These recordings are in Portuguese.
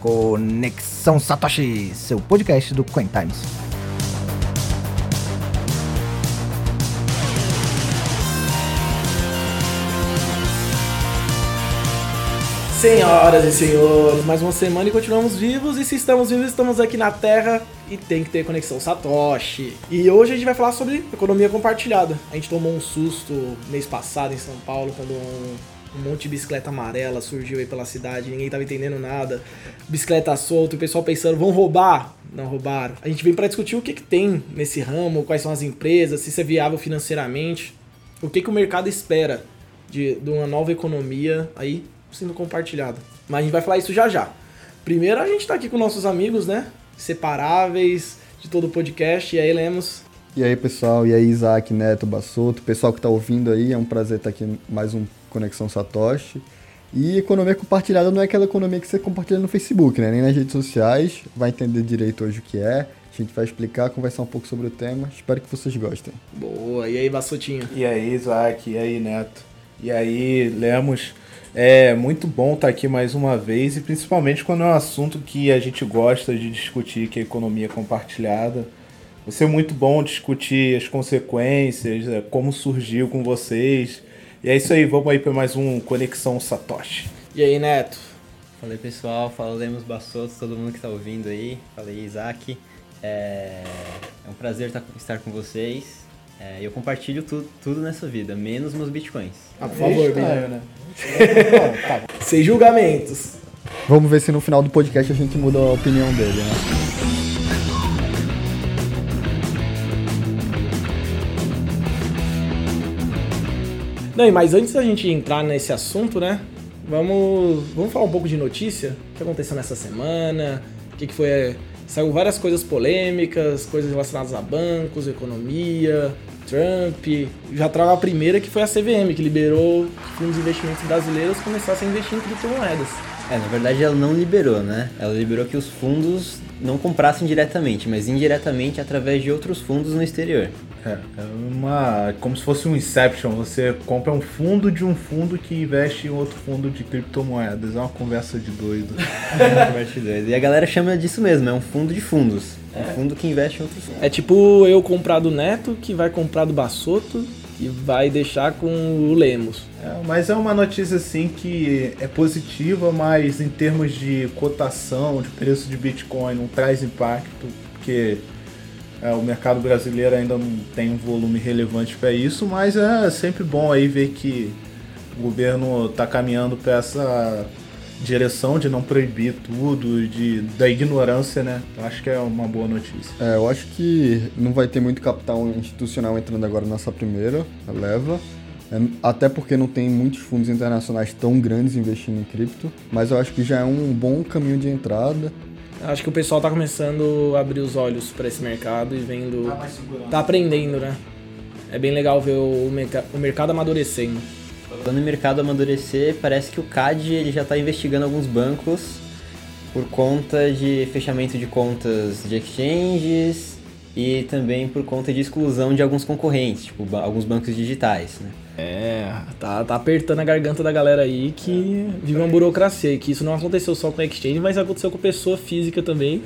Conexão Satoshi, seu podcast do Coin Times. Senhoras e senhores, mais uma semana e continuamos vivos. E se estamos vivos, estamos aqui na Terra e tem que ter conexão Satoshi. E hoje a gente vai falar sobre economia compartilhada. A gente tomou um susto mês passado em São Paulo quando um, monte de bicicleta amarela surgiu aí pela cidade, ninguém tava entendendo nada. Bicicleta solta, o pessoal pensando, vão roubar? Não roubaram. A gente vem para discutir o que, que tem nesse ramo, quais são as empresas, se isso é viável financeiramente, o que, que o mercado espera de, de uma nova economia aí sendo compartilhada. Mas a gente vai falar isso já já. Primeiro a gente tá aqui com nossos amigos, né? Separáveis de todo o podcast. E aí, Lemos? E aí, pessoal? E aí, Isaac, Neto, Bassoto, pessoal que tá ouvindo aí, é um prazer estar aqui em mais um Conexão Satoshi. E economia compartilhada não é aquela economia que você compartilha no Facebook, né? Nem nas redes sociais. Vai entender direito hoje o que é. A gente vai explicar, conversar um pouco sobre o tema. Espero que vocês gostem. Boa. E aí, Bassotinho? E aí, Isaac? E aí, Neto? E aí, Lemos? É muito bom estar aqui mais uma vez e principalmente quando é um assunto que a gente gosta de discutir, que é a economia compartilhada. Vai ser muito bom discutir as consequências, é, como surgiu com vocês. E é isso aí, vamos aí para mais um Conexão Satoshi. E aí, Neto? Fala aí, pessoal. Fala Lemos Bassotos, todo mundo que está ouvindo aí. Fala aí, Isaac. É, é um prazer tá- estar com vocês. É, eu compartilho tudo, tudo nessa vida, menos meus bitcoins. Ah, por favor, Eita, né? Sem julgamentos. Vamos ver se no final do podcast a gente muda a opinião dele, né? Não, mas antes da gente entrar nesse assunto, né? Vamos, vamos falar um pouco de notícia. O que aconteceu nessa semana? O que, que foi. Saiu várias coisas polêmicas, coisas relacionadas a bancos, economia, Trump. Já trago a primeira que foi a CVM, que liberou que fundos de investimentos brasileiros começassem a investir em criptomoedas. É, na verdade ela não liberou, né? Ela liberou que os fundos não comprassem diretamente, mas indiretamente através de outros fundos no exterior. É, é uma. como se fosse um Inception. Você compra um fundo de um fundo que investe em outro fundo de criptomoedas. É uma conversa de doido. Parte dois. e a galera chama disso mesmo, é um fundo de fundos. É um fundo que investe em outros fundos. É tipo eu comprar do Neto, que vai comprar do Bassoto, que vai deixar com o Lemos. É, mas é uma notícia assim que é positiva, mas em termos de cotação, de preço de Bitcoin, não traz impacto, porque é, o mercado brasileiro ainda não tem um volume relevante para isso, mas é sempre bom aí ver que o governo está caminhando para essa direção de não proibir tudo, de, da ignorância, né? Eu acho que é uma boa notícia. É, eu acho que não vai ter muito capital institucional entrando agora nessa primeira leva. É, até porque não tem muitos fundos internacionais tão grandes investindo em cripto. Mas eu acho que já é um bom caminho de entrada. Acho que o pessoal tá começando a abrir os olhos para esse mercado e vendo. Tá aprendendo, né? É bem legal ver o, o mercado amadurecendo. Falando em mercado amadurecer, parece que o CAD ele já está investigando alguns bancos por conta de fechamento de contas de exchanges e também por conta de exclusão de alguns concorrentes, tipo ba- alguns bancos digitais, né? É, tá, tá apertando a garganta da galera aí que vive uma burocracia. E que isso não aconteceu só com a exchange, mas aconteceu com pessoa física também.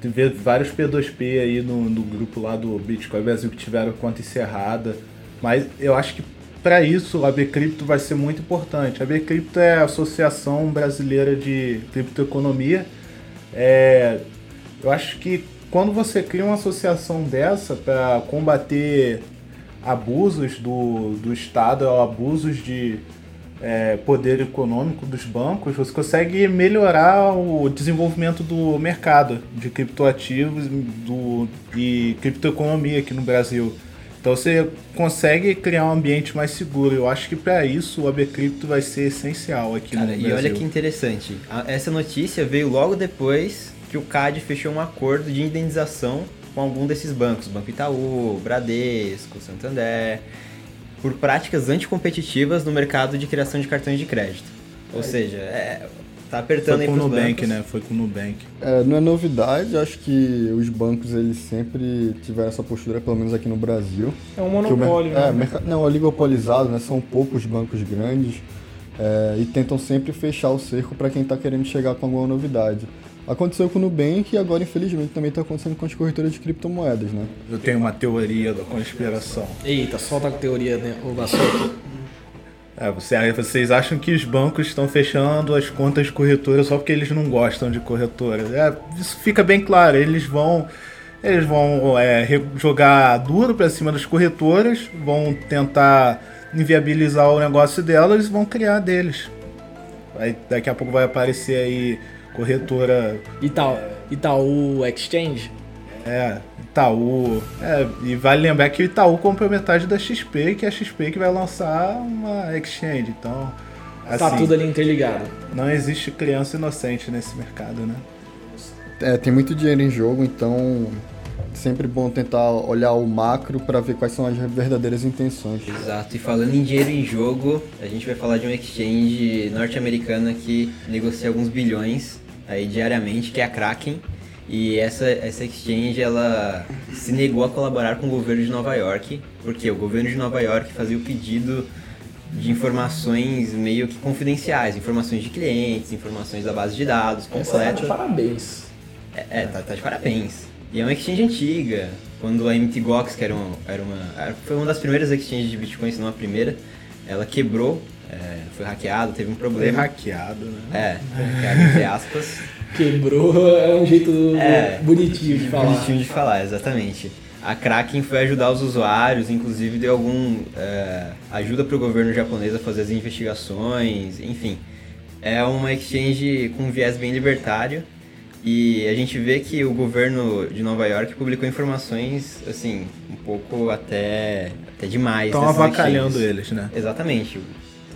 Tem ver vários P2P aí no, no grupo lá do Bitcoin Brasil que tiveram conta encerrada. Mas eu acho que para isso a Bcrypto vai ser muito importante. A Bcrypto é a Associação Brasileira de Criptoeconomia. É, eu acho que quando você cria uma associação dessa para combater abusos do, do Estado, abusos de é, poder econômico dos bancos, você consegue melhorar o desenvolvimento do mercado de criptoativos do, e criptoeconomia aqui no Brasil. Então você consegue criar um ambiente mais seguro. Eu acho que para isso o AB Cripto vai ser essencial aqui Cara, no e Brasil. olha que interessante, essa notícia veio logo depois que o CAD fechou um acordo de indenização com algum desses bancos, Banco Itaú, Bradesco, Santander. por práticas anticompetitivas no mercado de criação de cartões de crédito. Ou seja, é, tá apertando Foi aí com o Nubank, bancos. né? Foi com o Nubank. É, não é novidade, acho que os bancos eles sempre tiveram essa postura, pelo menos aqui no Brasil. É um Que o mer- monopólio, é, né? merca- não, oligopolizado, né? São poucos bancos grandes é, e tentam sempre fechar o cerco para quem está querendo chegar com alguma novidade. Aconteceu com o Nubank e agora, infelizmente, também está acontecendo com as corretoras de criptomoedas, né? Eu tenho uma teoria da conspiração. Eita, solta a teoria, né? O Vassoto. É, você- vocês acham que os bancos estão fechando as contas de corretora só porque eles não gostam de corretora? É, isso fica bem claro. Eles vão, eles vão é, jogar duro para cima das corretoras, vão tentar inviabilizar o negócio delas e vão criar deles. Aí, daqui a pouco vai aparecer aí corretora Itaú, Itaú Exchange. É, Itaú. É, e vale lembrar que o Itaú comprou metade da XP, que é a XP que vai lançar uma exchange. Então, tá assim, tudo ali interligado. não existe criança inocente nesse mercado, né? É, tem muito dinheiro em jogo, então sempre bom tentar olhar o macro para ver quais são as verdadeiras intenções. Exato, e falando em dinheiro em jogo, a gente vai falar de uma exchange norte-americana que negocia alguns bilhões aí diariamente, que é a Kraken. E essa, essa exchange ela se negou a colaborar com o governo de Nova York, porque o governo de Nova York fazia o pedido de informações meio que confidenciais, informações de clientes, informações da base de dados Essa tá de completa. parabéns. É, é, tá, tá de parabéns. E é uma exchange antiga. Quando a MTGOX, que era uma, era uma, foi uma das primeiras exchanges de Bitcoin, se não a primeira, ela quebrou, é, foi hackeada, teve um Foi problema. hackeado, né? É, foi hackeada, entre aspas. Quebrou é um jeito É. bonitinho de falar. Bonitinho de falar, exatamente. A Kraken foi ajudar os usuários, inclusive deu algum é, ajuda para o governo japonês a fazer as investigações, enfim. É uma exchange com um viés bem libertário e a gente vê que o governo de Nova York publicou informações, assim, um pouco até, até demais. Estão avacalhando exchanges. eles, né? Exatamente.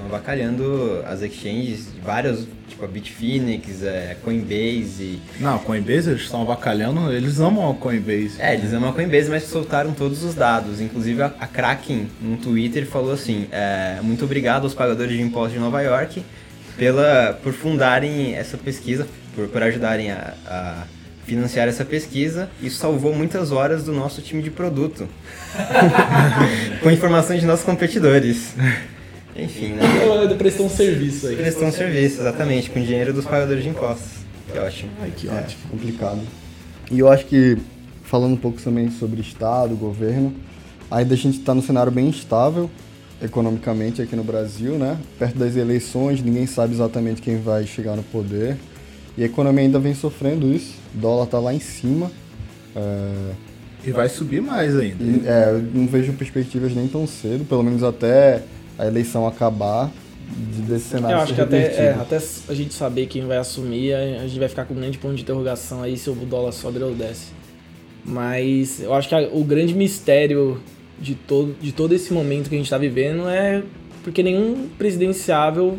Estão avacalhando as exchanges, várias, tipo a Bitfinex, é, Coinbase, Não, Coinbase eles estão avacalhando, eles amam a Coinbase. é, eles amam a Coinbase, mas soltaram todos os dados. Inclusive a, a Kraken, no Twitter, falou assim: é, muito obrigado aos pagadores de impostos de Nova York pela, por fundarem essa pesquisa, por, por ajudarem a, a financiar essa pesquisa. Isso salvou muitas horas do nosso time de produto. Com informações de nossos competidores. Enfim, né? Prestou um serviço aí. Prestou um serviço, exatamente, com dinheiro dos pagadores de impostos. Que ótimo. Ai, que É, ótimo. complicado. E eu acho que, falando um pouco também sobre Estado, governo, ainda a gente está num cenário bem instável economicamente aqui no Brasil, né? Perto das eleições, ninguém sabe exatamente quem vai chegar no poder. E a economia ainda vem sofrendo isso. O dólar tá lá em cima. É, E vai subir mais ainda. e, é, eu não vejo perspectivas nem tão cedo, pelo menos até a eleição acabar, de, desse cenário Eu acho que até, é, até a gente saber quem vai assumir, a gente vai ficar com um grande ponto de interrogação aí se o dólar sobe ou desce. Mas eu acho que a- o grande mistério de todo, de todo esse momento que a gente está vivendo é porque nenhum presidenciável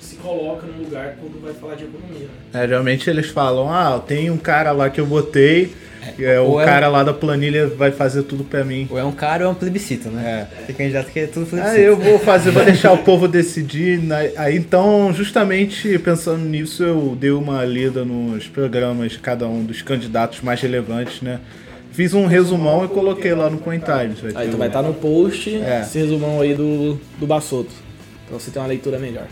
se coloca no lugar quando vai falar de economia. né? É, geralmente eles falam, ah, tem um cara lá que eu botei, que é, o ou é cara lá da planilha vai fazer tudo pra mim. Ou é um cara ou é um plebiscito, né? Tem candidato que é tudo plebiscito. Ah, eu vou fazer, vou deixar o povo decidir. né? Aí então, justamente pensando nisso, eu dei uma lida nos programas de cada um dos candidatos mais relevantes, né? Fiz um resumão e coloquei lá no CoinTimes. Aí então vai estar no post É. esse resumão aí do, do Bassoto. Pra você ter uma leitura melhor.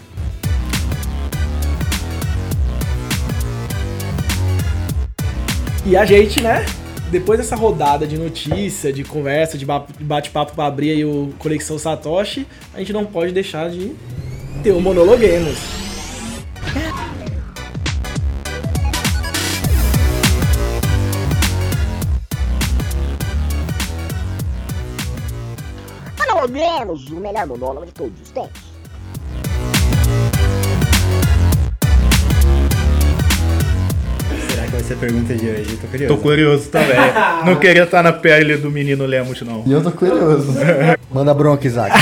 E a gente, né? Depois dessa rodada de notícia, de conversa, de ba- de bate-papo pra abrir aí o Conexão Satoshi, a gente não pode deixar de ter o Monologuemos. Monologuemos, o melhor monólogo de todos os tempos. Será que vai ser a pergunta de hoje? Tô curioso. Tô curioso também. Não queria estar na pele do menino Lemos, não. E eu tô curioso. Manda bronca, Isaac.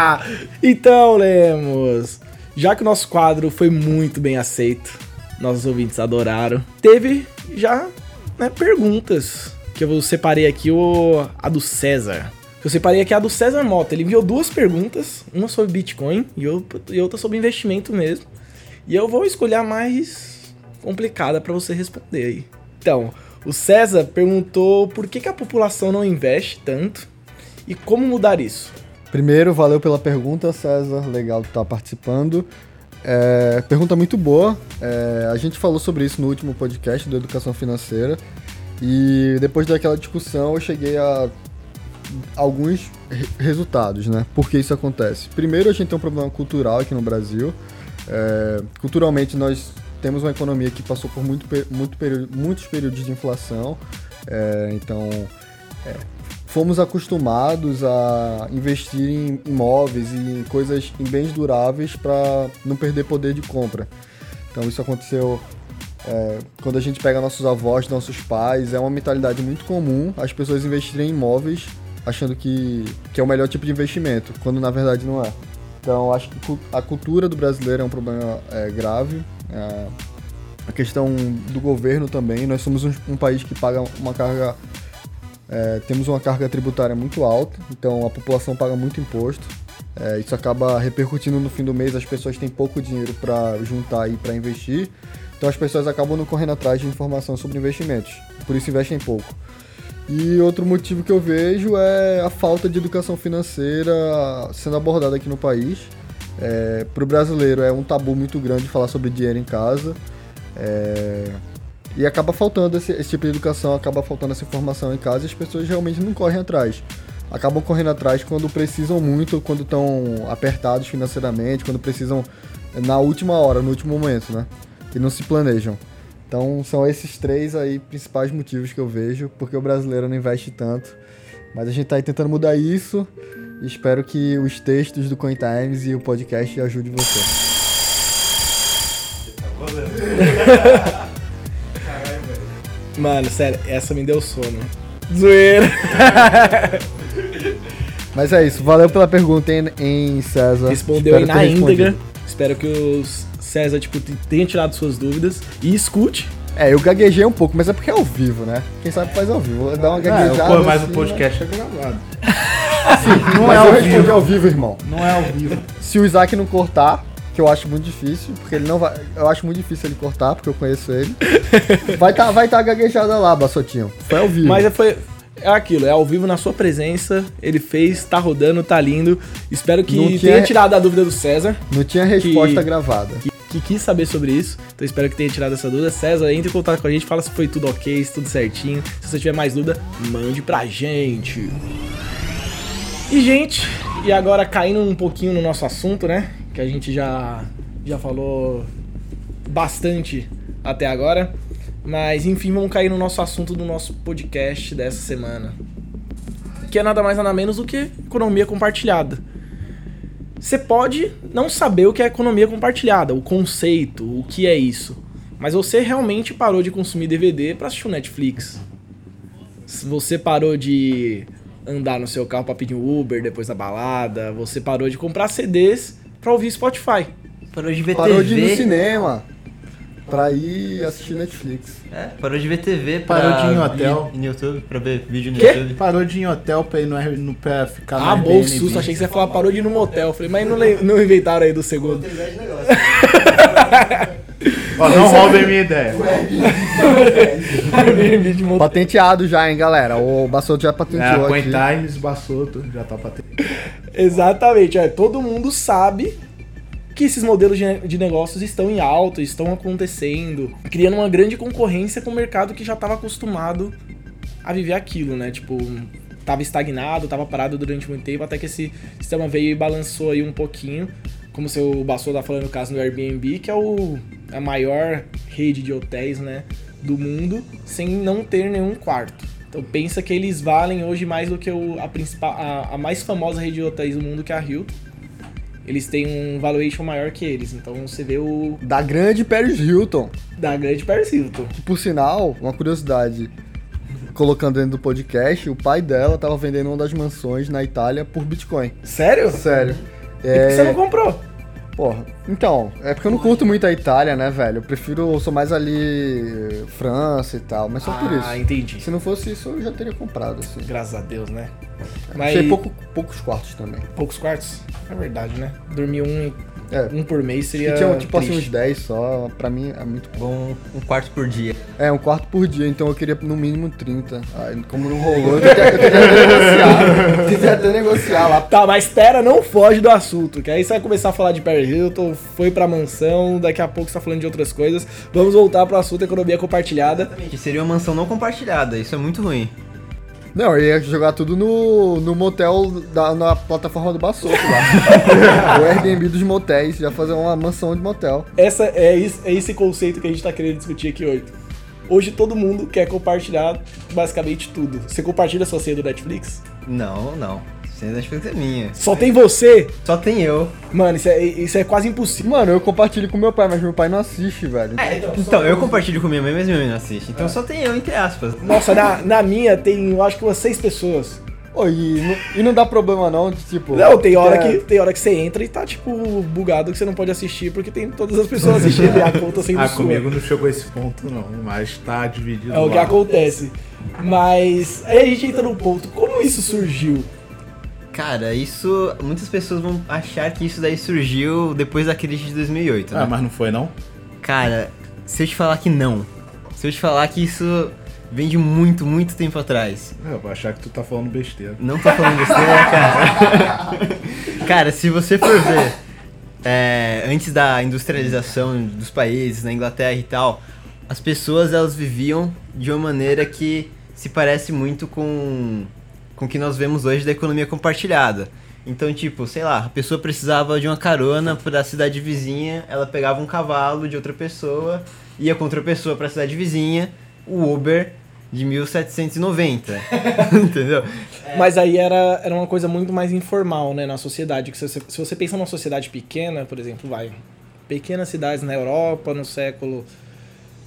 então, Lemos, já que o nosso quadro foi muito bem aceito, nossos ouvintes adoraram, teve já né, perguntas que eu separei aqui, o, a do César. Eu separei aqui a do César Mota. Ele enviou duas perguntas, uma sobre Bitcoin e outra e outra sobre investimento mesmo. E eu vou escolher a mais complicada para você responder aí. Então, o César perguntou por que, que a população não investe tanto e como mudar isso. Primeiro, valeu pela pergunta, César. Legal estar participando. É, pergunta muito boa. É, a gente falou sobre isso no último podcast do Educação Financeira. E depois daquela discussão, eu cheguei a alguns re- resultados, né? Por que isso acontece? Primeiro, a gente tem um problema cultural aqui no Brasil. É, culturalmente, nós temos uma economia que passou por muito, muito período, muitos períodos de inflação. É, então, é, fomos acostumados a investir em imóveis e em coisas, em bens duráveis para não perder poder de compra. Então, isso aconteceu é, quando a gente pega nossos avós, nossos pais, é uma mentalidade muito comum as pessoas investirem em imóveis achando que, que é o melhor tipo de investimento, quando na verdade não é. Então, acho que a cultura do brasileiro é um problema é, grave. É, a questão do governo também. Nós somos um, um país que paga uma carga. é, temos uma carga tributária muito alta, então a população paga muito imposto. É, isso acaba repercutindo no fim do mês, as pessoas têm pouco dinheiro para juntar e para investir. Então as pessoas acabam não correndo atrás de informação sobre investimentos. Por isso investem pouco. E outro motivo que eu vejo é a falta de educação financeira sendo abordada aqui no país. Para o brasileiro é um tabu muito grande falar sobre dinheiro em casa. É, e acaba faltando esse, esse tipo de educação, acaba faltando essa informação em casa e as pessoas realmente não correm atrás. Acabam correndo atrás quando precisam muito, quando estão apertados financeiramente, quando precisam na última hora, no último momento, né? E não se planejam. Então são esses três aí principais motivos que eu vejo porque o brasileiro não investe tanto. Mas a gente tá aí tentando mudar isso espero que os textos do Coin Times e o podcast ajudem você. Mano, sério, essa me deu sono. Zoeira. Mas é isso, valeu pela pergunta, hein, hein César. Respondeu aí na íntegra. Espero que o César, tipo, tenha tirado suas dúvidas. E escute. É, eu gaguejei um pouco, mas é porque é ao vivo, né? Quem sabe faz ao vivo. Dar uma Ah, gaguejada. pô, mas o assim, podcast é gravado. né? não Mas é eu ao respondi vivo. ao vivo, irmão. Não é ao vivo. Se o Isaac não cortar, que eu acho muito difícil, porque ele não vai. Eu acho muito difícil ele cortar, porque eu conheço ele. Vai tá, vai tá gaguejada lá, Bassotinho. Foi ao vivo. Mas foi. É aquilo, é ao vivo na sua presença. Ele fez, tá rodando, tá lindo. Espero que Não tenha tinha- tirado a dúvida do César, Não tinha resposta Que- gravada. que, que quis saber sobre isso. Então espero que tenha tirado essa dúvida. César, entre em contato com a gente, fala se foi tudo ok, se tudo certinho. Se você tiver mais dúvida, mande pra gente. E, gente, e agora caindo um pouquinho no nosso assunto, né? Que a gente já, já falou bastante até agora. Mas, enfim, vamos cair no nosso assunto do nosso podcast dessa semana. Que é nada mais nada menos do que economia compartilhada. Você pode não saber o que é economia compartilhada, o conceito, o que é isso. Mas você realmente parou de consumir DVD pra assistir o Netflix. Você parou de andar no seu carro pra pedir um Uber depois da balada, você parou de comprar CDs pra ouvir Spotify. Parou de ver Parou de ir no TV. cinema pra ir assistir Netflix. É, parou de ver TV pra Parou de ir em hotel. no YouTube, pra ver vídeo no Quê? YouTube. Parou de ir em hotel pra ir no, R- no pra ficar no Ah, bom susto, achei que você ia falar parou de ir no motel. Falei, mas não, não inventaram aí do segundo. Ó, não roubem minha ideia. Airbnb de motel. Patenteado já, hein, galera? O Bassoto já É, patenteou Coin aqui. Times, Bassoto, já tá patente. Exatamente, é, todo mundo sabe que esses modelos de, de negócios estão em alta, estão acontecendo, criando uma grande concorrência com o mercado que já estava acostumado a viver aquilo, né? Tipo, tava estagnado, tava parado durante muito tempo, até que esse sistema veio e balançou aí um pouquinho. Como o seu Bassou tá falando no caso do Airbnb, que é o, a maior rede de hotéis, né, do mundo, sem não ter nenhum quarto. Então pensa que eles valem hoje mais do que o, a, principal, a, a mais famosa rede de hotéis do mundo, que é a Hilton. Eles têm um valuation maior que eles, então você vê o Da grande Paris Hilton. da grande Paris Hilton. Que, por sinal, uma curiosidade, colocando dentro do podcast, o pai dela tava vendendo uma das mansões na Itália por Bitcoin. Sério? Sério. E por que você não É, comprou? Porra, então, é porque eu não curto muito a Itália, né, velho? Eu prefiro, eu sou mais ali França e tal, mas só por isso. Ah, entendi. Se não fosse isso, eu já teria comprado, assim. Graças a Deus, né? Mas Achei pouco, poucos quartos também. poucos quartos? É verdade, né? Dormir um, É, um por mês que seria. tinha tipo assim triste. uns 10 só, pra mim é muito bom. Um quarto por dia. É, um quarto por dia, então eu queria no mínimo 30. Aí, como não rolou, eu tentei, até negociar. Tentei até negociar lá. Tá, mas pera, não foge do assunto, que aí você vai começar a falar de Perry Hilton, foi pra mansão, daqui a pouco você tá falando de outras coisas. Vamos voltar pro assunto economia compartilhada. Que seria uma mansão não compartilhada, isso é muito ruim. Não, eu ia jogar tudo no, no motel, da, na plataforma do Baçoto lá. o Airbnb dos motéis, já fazer uma mansão de motel. Essa é, é esse conceito que a gente tá querendo discutir aqui hoje. Hoje todo mundo quer compartilhar basicamente tudo. Você compartilha a sua senha do Netflix? Não, não. Da Netflix é minha. Só tem você? Só tem eu. Mano, isso é, isso é quase impossível. Mano, eu compartilho com meu pai, mas meu pai não assiste, velho. Então, eu compartilho com minha mãe, mas minha mãe não assiste. Então só tem eu, entre aspas. Nossa, na, na minha tem, eu acho que umas seis pessoas. Ô, e, não, e não dá problema não, de, tipo... Não, tem hora, é, que, tem hora que você entra e tá, tipo, bugado que você não pode assistir porque tem todas as pessoas assistindo e a conta sendo Ah, sua. comigo não chegou esse ponto não, mas tá dividido É o que acontece. Mas aí a gente entra num ponto. Como isso surgiu? Cara, isso. Muitas pessoas vão achar que isso daí surgiu depois da crise de 2008, né? Ah, mas não foi não? Cara, se eu te falar que não. Se eu te falar que isso vem de muito, muito tempo atrás. É, Eu vou achar que tu tá falando besteira. Não tô falando besteira, cara. cara, se você for ver, é, antes da industrialização dos países, na Inglaterra e tal, as pessoas elas viviam de uma maneira que se parece muito com com o que nós vemos hoje da economia compartilhada. Então, tipo, sei lá, a pessoa precisava de uma carona pra cidade vizinha, ela pegava um cavalo de outra pessoa, ia com outra pessoa pra cidade vizinha, o Uber de 1790. Entendeu? Mas aí era, era uma coisa muito mais informal, né, na sociedade. Que se, você, se você pensa numa sociedade pequena, por exemplo, vai. Pequenas cidades na Europa, no século.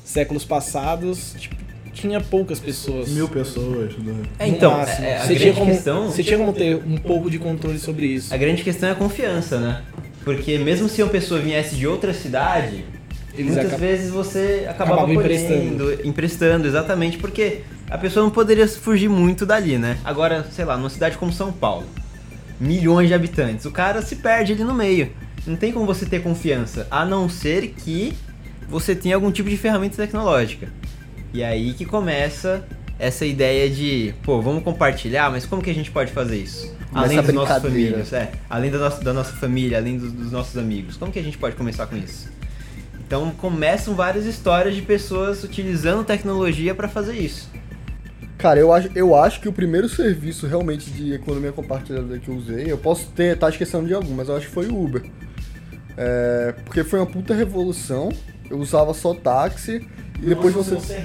séculos passados, tipo, tinha poucas pessoas. Mil pessoas. Né? É, então, máximo. é, a você, grande tinha como, questão... você tinha como ter um pouco de controle sobre isso. A grande questão é a confiança, né? Porque mesmo se uma pessoa viesse de outra cidade, Eles muitas acab- vezes você acabava Acabava emprestando, emprestando, exatamente, porque a pessoa não poderia fugir muito dali, né? Agora, sei lá, numa cidade como São Paulo, milhões de habitantes, o cara se perde ali no meio. Não tem como você ter confiança, a não ser que você tenha algum tipo de ferramenta tecnológica. E aí que começa essa ideia de, pô, vamos compartilhar, mas como que a gente pode fazer isso? Além dos nossos famílias, é. Além da nossa, da nossa família, além dos, dos nossos amigos. Como que a gente pode começar com isso? Então começam várias histórias de pessoas utilizando tecnologia para fazer isso. Cara, eu acho, eu acho que o primeiro serviço realmente de economia compartilhada que eu usei, eu posso ter, tá esquecendo de algum, mas eu acho que foi o Uber. É, porque foi uma puta revolução, eu usava só táxi, e depois você...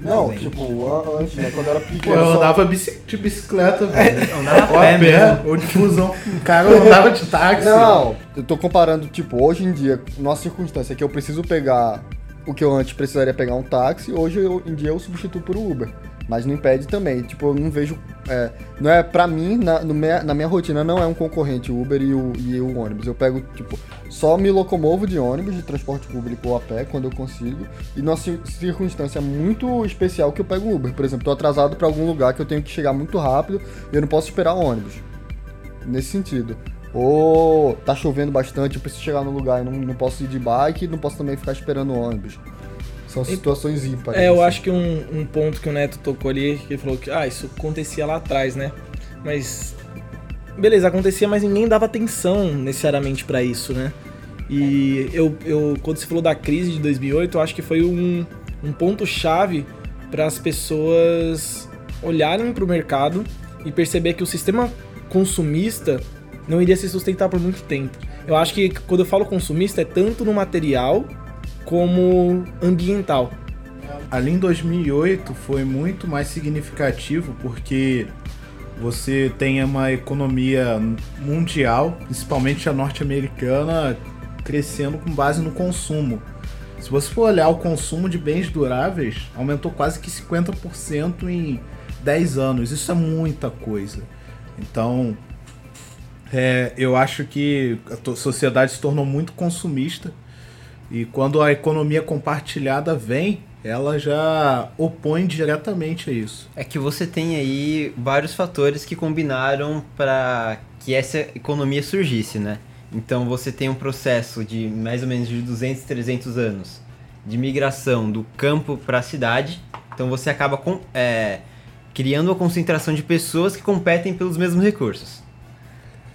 Não, tipo, an- antes, né, quando eu era pequeno, eu só- andava de bicicleta, velho. Andava Ou a pé pé, ou de fusão. O cara andava de táxi. Não, eu tô comparando, tipo, hoje em dia, nossa circunstância, que eu preciso pegar o que eu antes precisaria pegar um táxi, hoje eu- em dia eu substituo por um Uber. Mas não impede também, tipo, eu não vejo. é, não é pra mim, na, minha, na minha rotina, não é um concorrente o Uber e o, e o ônibus. Eu pego, tipo, só me locomovo de ônibus, de transporte público ou a pé, quando eu consigo. E numa cir- circunstância muito especial que eu pego Uber. Por exemplo, tô atrasado pra algum lugar que eu tenho que chegar muito rápido e eu não posso esperar ônibus nesse sentido. Ou tá chovendo bastante, eu preciso chegar no lugar e não, não posso ir de bike, não posso também ficar esperando ônibus. São situações ímpares. É, eu assim. acho que um, um ponto que o Neto tocou ali, que ele falou que, ah, isso acontecia lá atrás, né? Mas. Beleza, acontecia, mas ninguém dava atenção necessariamente pra isso, né? E eu, eu, quando você falou da crise de 2008, eu acho que foi um, um ponto-chave para as pessoas olharem pro mercado e perceber que o sistema consumista não iria se sustentar por muito tempo. Eu acho que quando eu falo consumista é tanto no material como ambiental. Ali em 2008 foi muito mais significativo porque você tem uma economia mundial, principalmente a norte-americana, crescendo com base no consumo. Se você for olhar o consumo de bens duráveis, aumentou quase que 50% em 10 anos. Isso é muita coisa. Então, É, eu acho que a sociedade se tornou muito consumista e quando a economia compartilhada vem, ela já opõe diretamente a isso. É que você tem aí vários fatores que combinaram para que essa economia surgisse, né? Então você tem um processo de mais ou menos de 200, 300 anos de migração do campo para a cidade. Então você acaba com, é, criando uma concentração de pessoas que competem pelos mesmos recursos.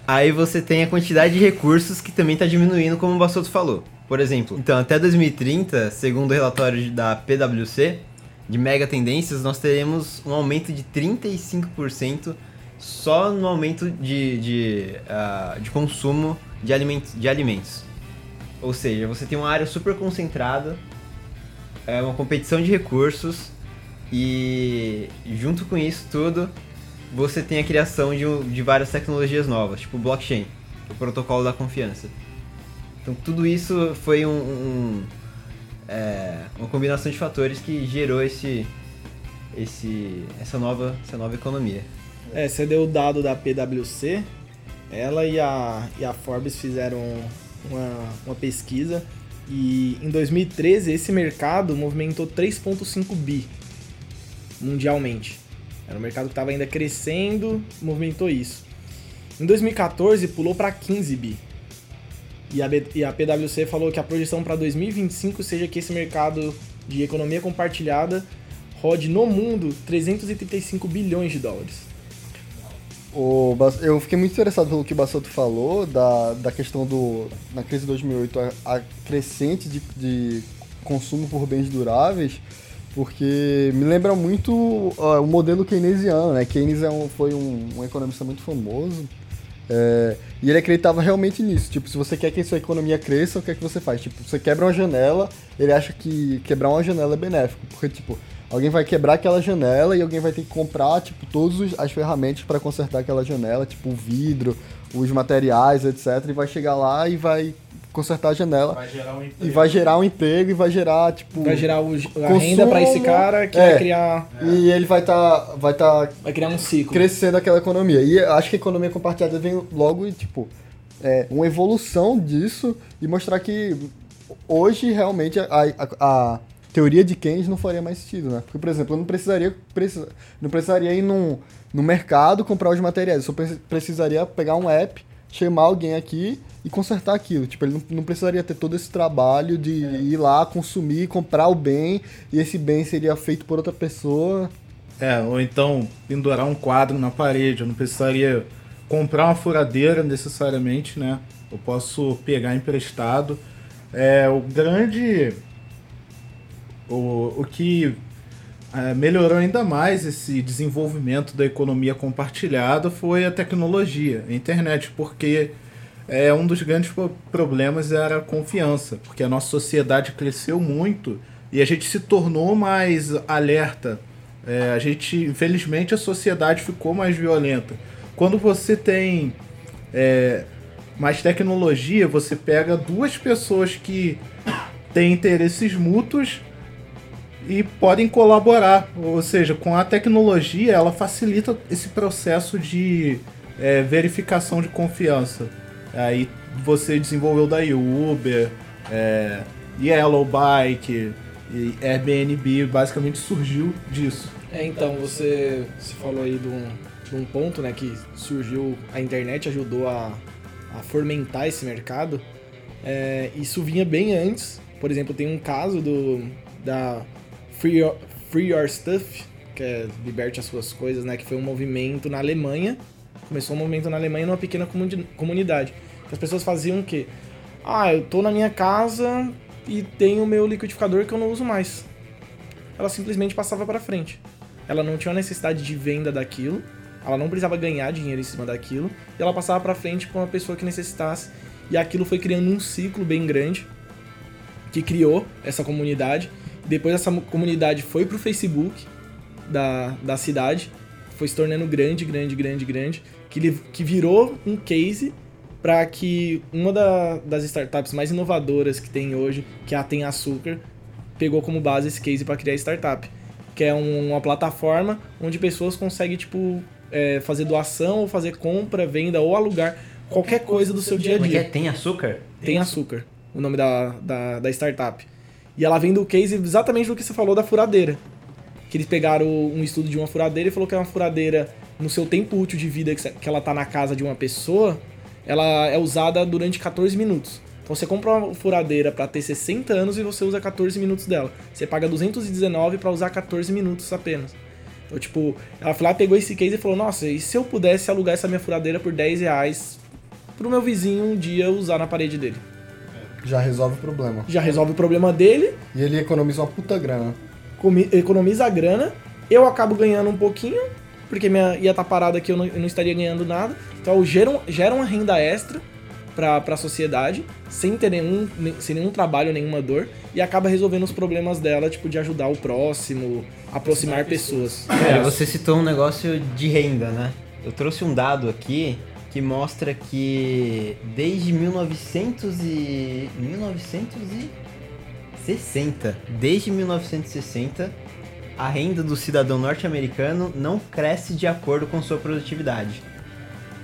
Aí você tem a quantidade de recursos que também está diminuindo, como o Bassoto falou. Por exemplo, então até 2030, segundo o relatório da PwC, de mega tendências, nós teremos um aumento de 35% só no aumento de, de, ah, de consumo de alimentos, de alimentos. Ou seja, você tem uma área super concentrada, é uma competição de recursos e junto com isso tudo, você tem a criação de, de várias tecnologias novas, tipo blockchain, o protocolo da confiança. Então tudo isso foi um, um- é, uma combinação de fatores que gerou esse, esse, essa, nova, essa nova economia. É, você deu o dado da PwC, ela e a, e a Forbes fizeram uma, uma pesquisa e em 2013 esse mercado movimentou 3,5 bi mundialmente. Era um mercado que estava ainda crescendo, movimentou isso. Em 2014 pulou para 15 bi. E a, e a PwC falou que a projeção para 2025 seja que esse mercado de economia compartilhada rode no mundo 335 bilhões de dólares. O eu fiquei muito interessado pelo que o Bassoto falou, da, da questão do. Na crise de 2008, a, a crescente de, de consumo por bens duráveis, porque me lembra muito ó, o modelo keynesiano, né? Keynes é um, foi um, um economista muito famoso. É, e ele acreditava realmente nisso. Tipo, se você quer que a sua economia cresça, o que é que você faz? Tipo, você quebra uma janela, ele acha que quebrar uma janela é benéfico. Porque, tipo, alguém vai quebrar aquela janela e alguém vai ter que comprar, tipo, todas as ferramentas para consertar aquela janela, tipo, o vidro, os materiais, etc. E vai chegar lá e vai consertar a janela. Vai gerar um E vai gerar um emprego e vai gerar, tipo. Vai gerar o, a Consumo, renda para esse cara que é. vai criar E ele vai estar vai tá vai criar um ciclo. crescendo aquela economia. E acho que a economia compartilhada vem logo, tipo, é, uma evolução disso e mostrar que hoje realmente a, a, a teoria de Keynes não faria mais sentido, né? Porque, por exemplo, eu não precisaria, precisa, não precisaria ir num, no mercado comprar os materiais, eu só pre- precisaria pegar um app, chamar alguém aqui e consertar aquilo. Tipo, ele não, não precisaria ter todo esse trabalho de ir lá, consumir, comprar o bem, e esse bem seria feito por outra pessoa. É, ou então pendurar um quadro na parede. Eu não precisaria comprar uma furadeira necessariamente, né? Eu posso pegar emprestado. É, o grande. O, o que é, melhorou ainda mais esse desenvolvimento da economia compartilhada foi a tecnologia, a internet, porque é, um dos grandes pro- problemas era a confiança, porque a nossa sociedade cresceu muito e a gente se tornou mais alerta. É, a gente, infelizmente, a sociedade ficou mais violenta. Quando você tem é, mais tecnologia, você pega duas pessoas que têm interesses mútuos e podem colaborar. Ou seja, com a tecnologia, ela facilita esse processo de é, verificação de confiança. Aí você desenvolveu daí o Uber, é, Yellow Bike, e Airbnb, basicamente surgiu disso. É, então, você, você falou aí de um, de um ponto, né, que surgiu, a internet ajudou a, a fomentar esse mercado. É, isso vinha bem antes. Por exemplo, tem um caso do da Free Your, Free Your Stuff, que é Liberte as Suas Coisas, né, que foi um movimento na Alemanha. Começou um movimento na Alemanha numa pequena comuni- comunidade. As pessoas faziam o quê? Ah, eu tô na minha casa e tenho o meu liquidificador que eu não uso mais. Ela simplesmente passava para frente. Ela não tinha necessidade de venda daquilo, ela não precisava ganhar dinheiro em cima daquilo, e ela passava para frente com uma pessoa que necessitasse. E aquilo foi criando um ciclo bem grande que criou essa comunidade. Depois essa comunidade foi pro Facebook da, da cidade, foi se tornando grande, grande, grande, grande, que, que virou um case para que uma da- das startups mais inovadoras que tem hoje, que é a Tem Açúcar, pegou como base esse case para criar a startup, que é um- uma plataforma onde pessoas conseguem tipo é, fazer doação ou fazer compra, venda ou alugar qualquer coisa do seu dia a Como é é? dia. Tem açúcar? Tem açúcar, o nome da, da, da startup. E ela vem do case exatamente do que você falou da furadeira. Que eles pegaram um estudo de uma furadeira e falou que é uma furadeira, no seu tempo útil de vida que ela tá na casa de uma pessoa, ela é usada durante 14 minutos. Então você compra uma furadeira pra ter 60 anos e você usa 14 minutos dela. Você paga 219 pra usar 14 minutos apenas. Então, tipo, ela foi lá, pegou esse case e falou: Nossa, e se eu pudesse alugar essa minha furadeira por 10 reais pro meu vizinho um dia usar na parede dele? Já resolve o problema. Já resolve o problema dele, E ele economiza uma puta grana. comi- economiza a grana, eu acabo ganhando um pouquinho, porque minha, ia estar parada aqui, eu não, eu não estaria ganhando nada. Então eu gero, gera uma renda extra pra, pra sociedade, sem ter nenhum, sem nenhum trabalho, nenhuma dor, e acaba resolvendo os problemas dela, tipo, de ajudar o próximo, aproximar pessoas. Cara, você citou um negócio de renda, né? Eu trouxe um dado aqui que mostra que desde 1900 e 1960, desde 1960, a renda do cidadão norte-americano não cresce de acordo com sua produtividade.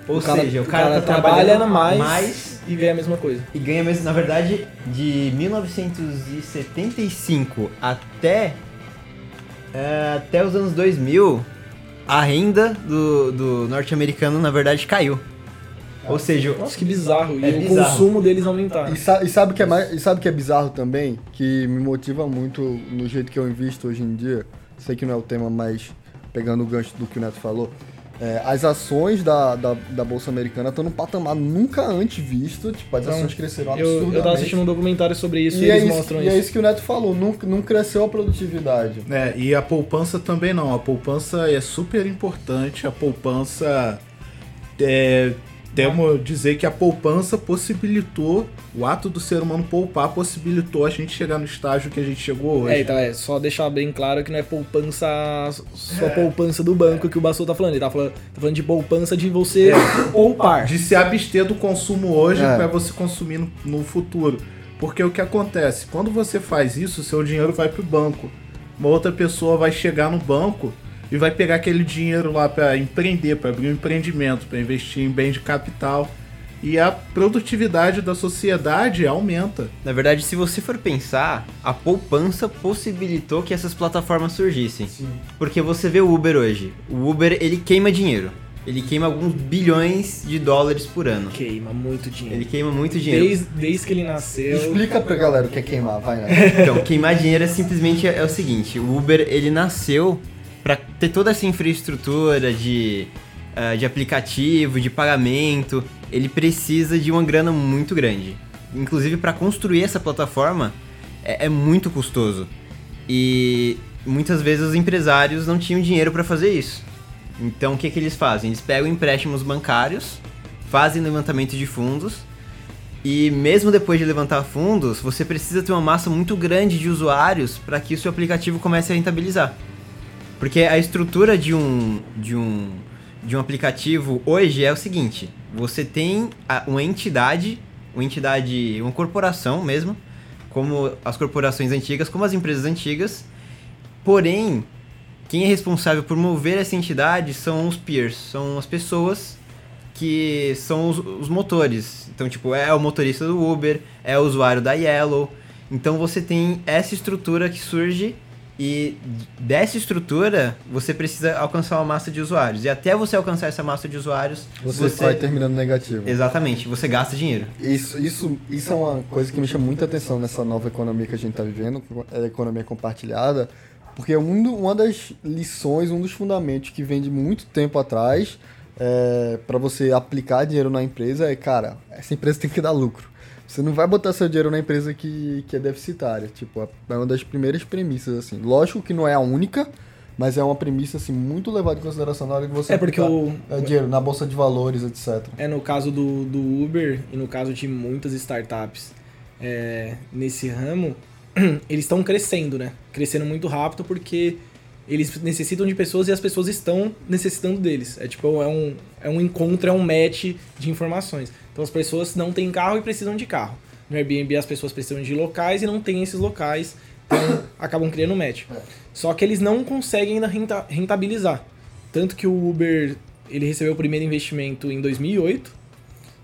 Ou cara- seja, o cara, tá trabalha trabalhando mais, mais e ganha a mesma coisa. e ganha mesmo, na verdade, de 1975 até é, até os anos 2000, a renda do, do norte-americano, na verdade, caiu. Ou seja, Nossa, que bizarro. E É o bizarro. consumo deles aumentar. E, sa- e sabe o que é mais, e sabe o que é bizarro também? Que me motiva muito no jeito que eu invisto hoje em dia. Sei que não é o tema, mas pegando o gancho do que o Neto falou. é, as ações da, da, da Bolsa Americana estão num patamar nunca antes visto. Tipo, as Não, ações cresceram Eu, absurdamente. eu tava assistindo um documentário sobre isso e, e, é eles isso, mostram e isso. é isso que o Neto falou, não, não cresceu a produtividade. É, e a poupança também não. A poupança é super importante. A poupança. É, temos dizer que a poupança possibilitou, o ato do ser humano poupar possibilitou a gente chegar no estágio que a gente chegou hoje. É, então é, só deixar bem claro que não é poupança, só poupança do banco que o Bassou tá falando. Ele tá falando, tá falando de poupança de você poupar. De se abster do consumo hoje É. para você consumir no, no futuro. Porque o que acontece? Quando você faz isso, seu dinheiro vai pro banco. Uma outra pessoa vai chegar no banco e vai pegar aquele dinheiro lá para empreender, para abrir um empreendimento, para investir em bem de capital. E a produtividade da sociedade aumenta. na verdade, se você for pensar, a poupança possibilitou que essas plataformas surgissem. Porque você vê o Uber hoje. O Uber, ele queima dinheiro. Ele queima alguns bilhões de dólares por ano. Queima muito dinheiro. Ele queima muito dinheiro. Desde, desde que ele nasceu. Explica pra galera o que é queimar, vai, Neto. Então, queimar dinheiro é simplesmente é o seguinte: o Uber ele nasceu para ter toda essa infraestrutura de, ah, de aplicativo, de pagamento. Ele precisa de uma grana muito grande. Inclusive, para construir essa plataforma é, é muito custoso. E muitas vezes os empresários não tinham dinheiro para fazer isso. Então, o que, que eles fazem? Eles pegam empréstimos bancários, fazem levantamento de fundos e mesmo depois de levantar fundos, você precisa ter uma massa muito grande de usuários para que o seu aplicativo comece a rentabilizar. Porque a estrutura de um, de um, de um aplicativo hoje é o seguinte: você tem uma entidade, uma entidade, uma corporação mesmo, como as corporações antigas, como as empresas antigas, porém, quem é responsável por mover essa entidade são os peers, são as pessoas que são os, os motores. Então, tipo, é o motorista do Uber, é o usuário da Yellow. Então você tem essa estrutura que surge e dessa estrutura você precisa alcançar uma massa de usuários. E até você alcançar essa massa de usuários, Você, vai terminando negativo. Exatamente, você gasta dinheiro. Isso, isso, isso é uma coisa que me chama muita atenção nessa nova economia que a gente está vivendo, é a economia compartilhada, porque um uma das lições, um dos fundamentos que vem de muito tempo atrás para você aplicar dinheiro na empresa é, cara, essa empresa tem que dar lucro. Você não vai botar seu dinheiro na empresa que, que é deficitária. Tipo, é uma das primeiras premissas, assim. Lógico que não é a única, mas é uma premissa, assim, muito levada em consideração na hora que você É porque o- é, dinheiro na bolsa de valores, etc. É no caso do, do Uber e no caso de muitas startups é, nesse ramo, eles estão crescendo, né? Crescendo muito rápido porque eles necessitam de pessoas e as pessoas estão necessitando deles. É tipo, é um, é um encontro, é um match de informações. Então as pessoas não têm carro e precisam de carro. No Airbnb as pessoas precisam de locais e não têm esses locais, então acabam criando match. Só que eles não conseguem ainda renta- rentabilizar. Tanto que o Uber, ele recebeu o primeiro investimento em 2008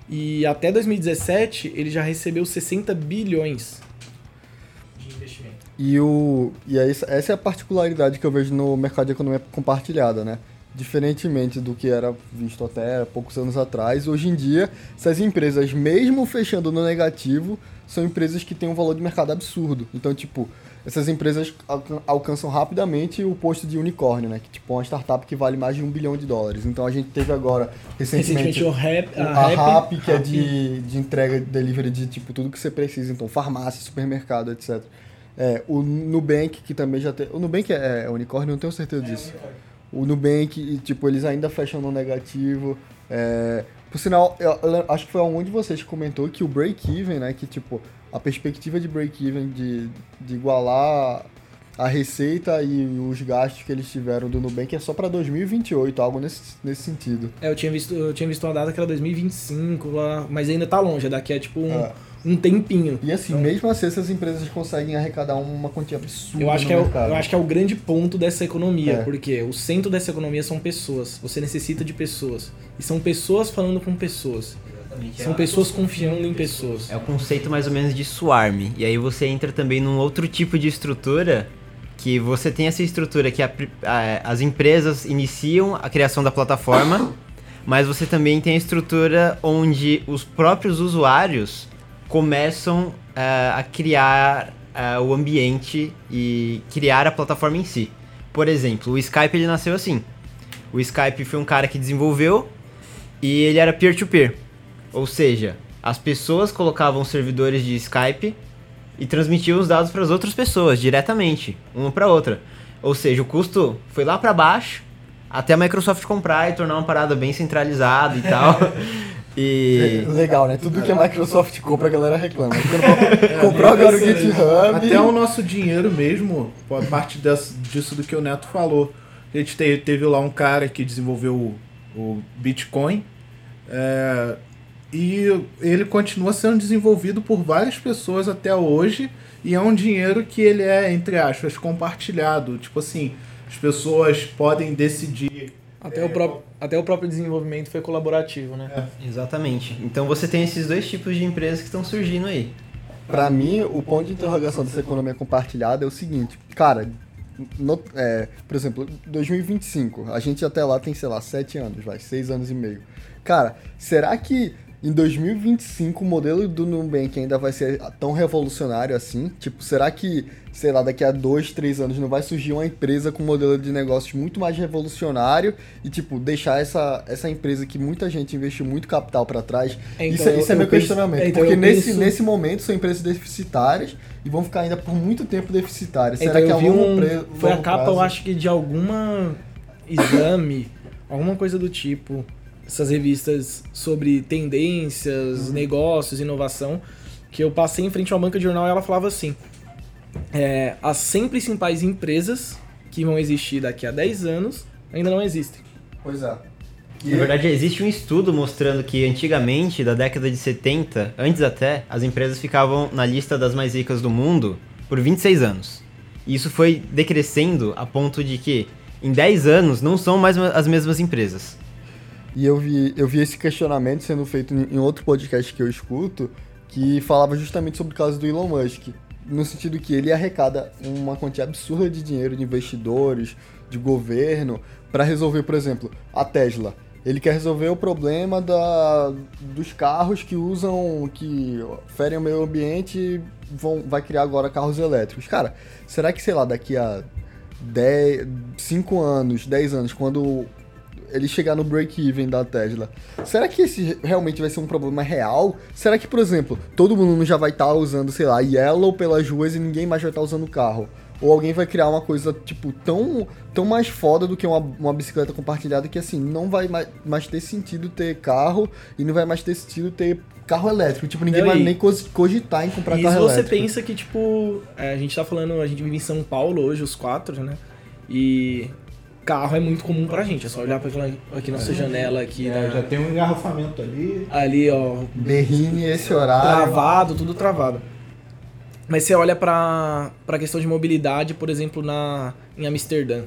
E até 2017 ele já recebeu 60 bilhões. E, o, e é isso- essa é a particularidade que eu vejo no mercado de economia compartilhada, né? Diferentemente do que era visto até poucos anos atrás, hoje em dia, essas empresas, mesmo fechando no negativo, são empresas que têm um valor de mercado absurdo. Então, tipo, essas empresas alcan- alcançam rapidamente o posto de unicórnio, né? Que tipo, é uma startup que vale mais de um bilhão de dólares. Então a gente teve agora, recentemente, Recentemente o Rap, a, a, Rap, que é de, de entrega, delivery de tipo tudo que você precisa, então farmácia, supermercado, etc. É, o Nubank, que também já tem. O Nubank é, é unicórnio, não tenho certeza disso. O Nubank, e, tipo, eles ainda fecham no negativo. É, por sinal, eu, eu acho que foi um de vocês que comentou que o break-even, né? Que tipo, a perspectiva de break-even de, de igualar a receita e os gastos que eles tiveram do Nubank é só pra 2028, algo nesse, nesse sentido. É, eu tinha visto, eu tinha visto uma data que era 2025, lá, mas ainda tá longe, daqui a tipo um, É. um tempinho. E assim, mesmo assim, essas empresas conseguem arrecadar uma quantia absurda Eu acho, no que é o, eu acho que é o grande ponto dessa economia, É. porque o centro dessa economia são pessoas. Você necessita de pessoas. E são pessoas falando com pessoas. São pessoas confiando em pessoas. É o conceito mais ou menos de swarm. E aí você entra também num outro tipo de estrutura que você tem essa estrutura que a a- as empresas iniciam a criação da plataforma, mas você também tem a estrutura onde os próprios usuários começam eh, a criar eh, o ambiente e criar a plataforma em si. Por exemplo, o Skype ele nasceu assim. O Skype foi um cara que desenvolveu e ele era peer-to-peer. Ou seja, as pessoas colocavam servidores de Skype e transmitiam os dados para as outras pessoas diretamente, uma para outra. Ou seja, o custo foi lá para baixo até a Microsoft comprar e tornar uma parada bem centralizada e tal. E Legal, né? Tudo que a Microsoft compra, a galera reclama. Comprou agora o GitHub. Até o nosso dinheiro mesmo, pô, parte dessa- disso do que o Neto falou. A gente te- teve lá um cara que desenvolveu o, o Bitcoin. é, e ele continua sendo desenvolvido por várias pessoas até hoje. E é um dinheiro que ele é, entre aspas, compartilhado. Tipo assim, as pessoas podem decidir. Até, o próprio, até o próprio desenvolvimento foi colaborativo, né? exatamente. Então você tem esses dois tipos de empresas que estão surgindo aí. Pra mim, o ponto de interrogação dessa economia compartilhada é o seguinte, cara, no- é, por exemplo, 2025, a gente até lá tem, sei lá, 7 anos, vai, 6 anos e meio. Cara, será que em 2025 o modelo do Nubank ainda vai ser tão revolucionário assim? Tipo, será que, sei lá, daqui a 2, 3 anos não vai surgir uma empresa com um modelo de negócios muito mais revolucionário e, tipo, deixar essa, essa empresa que muita gente investiu muito capital pra trás? É, isso, então, é- isso é eu meu penso- questionamento. é, então, porque eu nesse, penso- nesse momento são empresas deficitárias e vão ficar ainda por muito tempo deficitárias. Será Então, que eu a vi longo um, Foi a capa, eu prazo- acho que de alguma exame, alguma coisa do tipo. Essas revistas sobre tendências, negócios, inovação. Que eu passei em frente a uma banca de jornal e ela falava assim: é, as 100 principais empresas que vão existir daqui a 10 anos ainda não existem. Pois é. Na verdade, existe um estudo mostrando que antigamente, da década de 70, antes até, as empresas ficavam na lista das mais ricas do mundo por 26 anos. E isso foi decrescendo a ponto de que, em 10 anos, não são mais as mesmas empresas. E eu vi, eu vi esse questionamento sendo feito em em outro podcast que eu escuto, que falava justamente sobre o caso do Elon Musk. No sentido que ele arrecada uma quantia absurda de dinheiro de investidores, de governo, para resolver, por exemplo, a Tesla. Ele quer resolver o problema da, dos carros que usam, que ferem o meio ambiente e vão, vai criar agora carros elétricos. Cara, será que, sei lá, daqui a 10, 5 anos, 10 anos, quando ele chegar no break-even da Tesla, será que esse realmente vai ser um problema real? Será que, por exemplo, todo mundo já vai estar usando, sei lá, Yellow pelas ruas e ninguém mais vai estar usando o carro? Ou alguém vai criar uma coisa, tipo, tão, tão mais foda do que uma, uma bicicleta compartilhada que, assim, não vai mais, mais ter sentido ter carro e não vai mais ter sentido ter carro elétrico. Tipo, ninguém Não, vai e- nem cogitar em comprar e carro se você elétrico. pensa que, tipo, é, a gente tá falando, a gente vive em São Paulo hoje, os quatro, né? E carro é muito comum pra gente. É só olhar pra aquela, aqui nossa janela aqui, É, né? já tem um engarrafamento ali. Ali, ó, Berrine, esse horário... travado, tudo travado. Mas você olha pra, pra questão de mobilidade, por exemplo, na, em Amsterdã.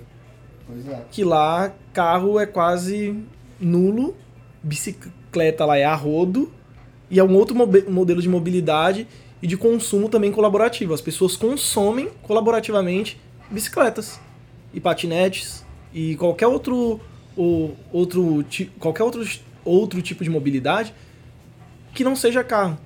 Pois é. Que lá carro é quase nulo, bicicleta lá é a rodo, E é um outro modelo de mobilidade e de consumo também colaborativo. As pessoas consomem colaborativamente bicicletas e patinetes e qualquer outro, o, outro, qualquer outro, outro tipo de mobilidade que não seja carro.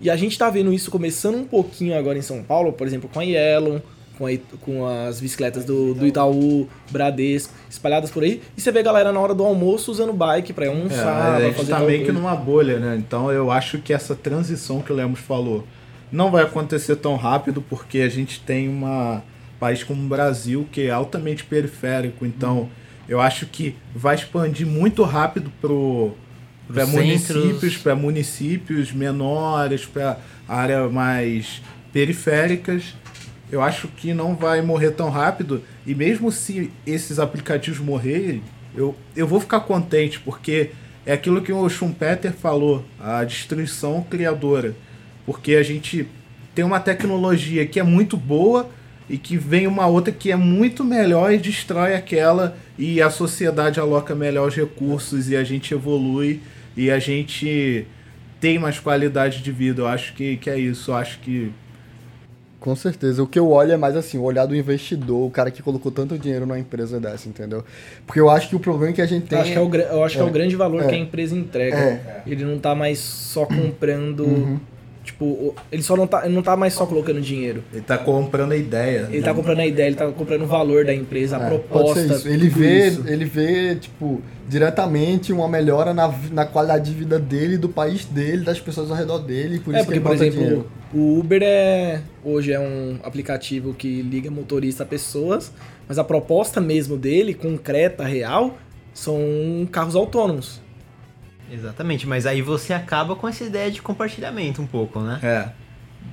E a gente tá vendo isso começando um pouquinho agora em São Paulo, por exemplo, com a Yellow, com, a, com as bicicletas do, do Itaú, Bradesco, espalhadas por aí. E você vê a galera na hora do almoço usando bike pra ir É, almoçar, a pra gente fazer tá meio que numa bolha, né? Então eu acho que essa transição que o Lemos falou não vai acontecer tão rápido porque a gente tem uma país como o Brasil que é altamente periférico. Então eu acho que vai expandir muito rápido pro para municípios, para municípios menores, para áreas mais periféricas. Eu acho que não vai morrer tão rápido. E mesmo se esses aplicativos morrerem, eu, eu vou ficar contente, porque é aquilo que o Schumpeter falou, a destruição criadora. Porque a gente tem uma tecnologia que é muito boa e que vem uma outra que é muito melhor e destrói aquela e a sociedade aloca melhor os recursos e a gente evolui e a gente tem mais qualidade de vida. Eu acho que, que é isso. Eu acho que Com certeza. O que eu olho é mais assim, o olhar do investidor, o cara que colocou tanto dinheiro numa empresa dessa, entendeu? Porque eu acho que o problema que a gente tem. Eu acho que é o, eu acho que é o É. grande valor É. que a empresa entrega. É. Ele não tá mais só comprando. Uhum. Tipo, ele só não tá, ele não tá mais só colocando dinheiro. ele tá comprando a ideia. Ele tá comprando a ideia, ele tá comprando o valor da empresa, a É, proposta. pode ser isso. Ele tudo vê, isso. ele vê, tipo, diretamente uma melhora na, na qualidade de vida dele, do país dele, das pessoas ao redor dele, por É, isso que porque, ele por exemplo, dinheiro. o Uber é hoje é um aplicativo que liga motorista a pessoas, mas a proposta mesmo dele, concreta, real, são carros autônomos. Exatamente, mas aí você acaba com essa ideia de compartilhamento um pouco, né? É.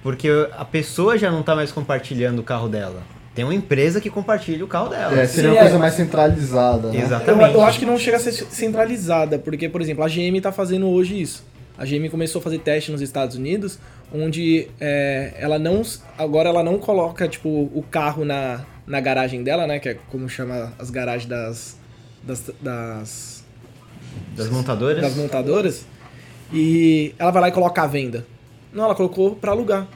Porque a pessoa já não tá mais compartilhando o carro dela. Tem uma empresa que compartilha o carro dela. É, seria uma coisa mais centralizada. Né? Eu, Exatamente. eu acho que não chega a ser centralizada, porque, por exemplo, a GM tá fazendo hoje isso. A GM começou a fazer teste nos Estados Unidos, onde é, ela não. Agora ela não coloca, tipo, o carro na, na garagem dela, né? Que é como chama as garagens das. das, das Das montadoras. das montadoras e ela vai lá e coloca à venda. Não, ela colocou pra alugar.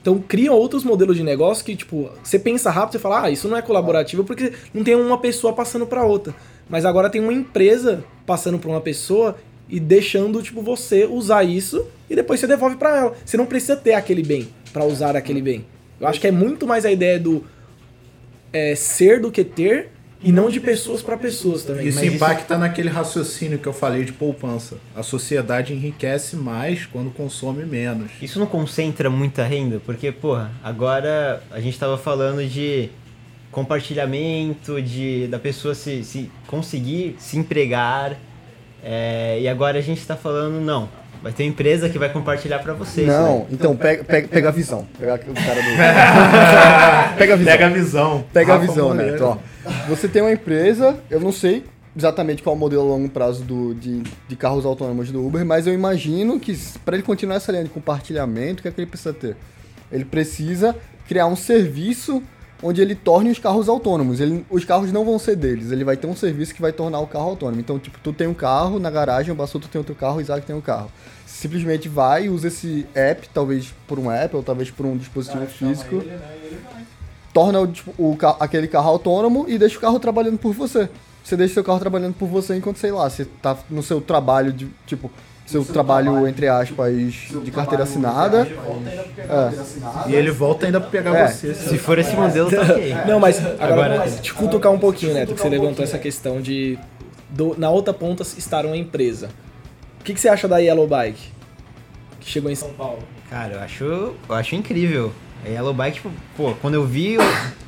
Então cria outros modelos de negócio que, tipo, você pensa rápido e fala, ah, isso não é colaborativo porque não tem uma pessoa passando pra outra. Mas agora tem uma empresa passando pra uma pessoa e deixando, tipo, você usar isso e depois você devolve pra ela. Você não precisa ter aquele bem pra usar aquele bem. Eu acho que é muito mais a ideia do é, ser do que ter e não de pessoas pra pessoas também. Isso Mas isso- impacta naquele raciocínio que eu falei de poupança. A sociedade enriquece mais quando consome menos. Isso não concentra muita renda? Porque, porra, agora a gente tava falando de compartilhamento, de da pessoa se, se conseguir se empregar. é, e agora a gente tá falando, não. Vai ter uma empresa que vai compartilhar pra vocês. Não, né? então pega, pega, pega a visão. Pega o cara do. pega a visão. Pega a visão. Pega a visão, Moreira. Neto. Ó, você tem uma empresa, eu não sei exatamente qual é o modelo a longo prazo do, de, de carros autônomos do Uber, mas eu imagino que para ele continuar essa linha de compartilhamento, o que é que ele precisa ter? Ele precisa criar um serviço onde ele torne os carros autônomos. Ele- os carros não vão ser deles, ele vai ter um serviço que vai tornar o carro autônomo. Então, tipo, tu tem um carro na garagem, o Bassuto tem outro carro, o Isaac tem um carro. Simplesmente vai, usa esse app, talvez por um app ou talvez por um dispositivo físico torna o, tipo, o aquele carro autônomo e deixa o carro trabalhando por você. Você deixa seu carro trabalhando por você enquanto, sei lá, você tá no seu trabalho de, tipo, seu trabalho, entre aspas, de carteira assinada. É. E ele volta ainda pra pegar É. você. Se for esse modelo, tá ok. Não, mas agora, Agora- te cutucar um pouquinho, Neto, que você levantou essa questão de do- na outra ponta estar uma empresa. O que, que você acha da Yellow Bike? Que chegou em São Paulo. Cara, eu acho, eu acho incrível. A Yellow Bike, tipo, pô, quando eu vi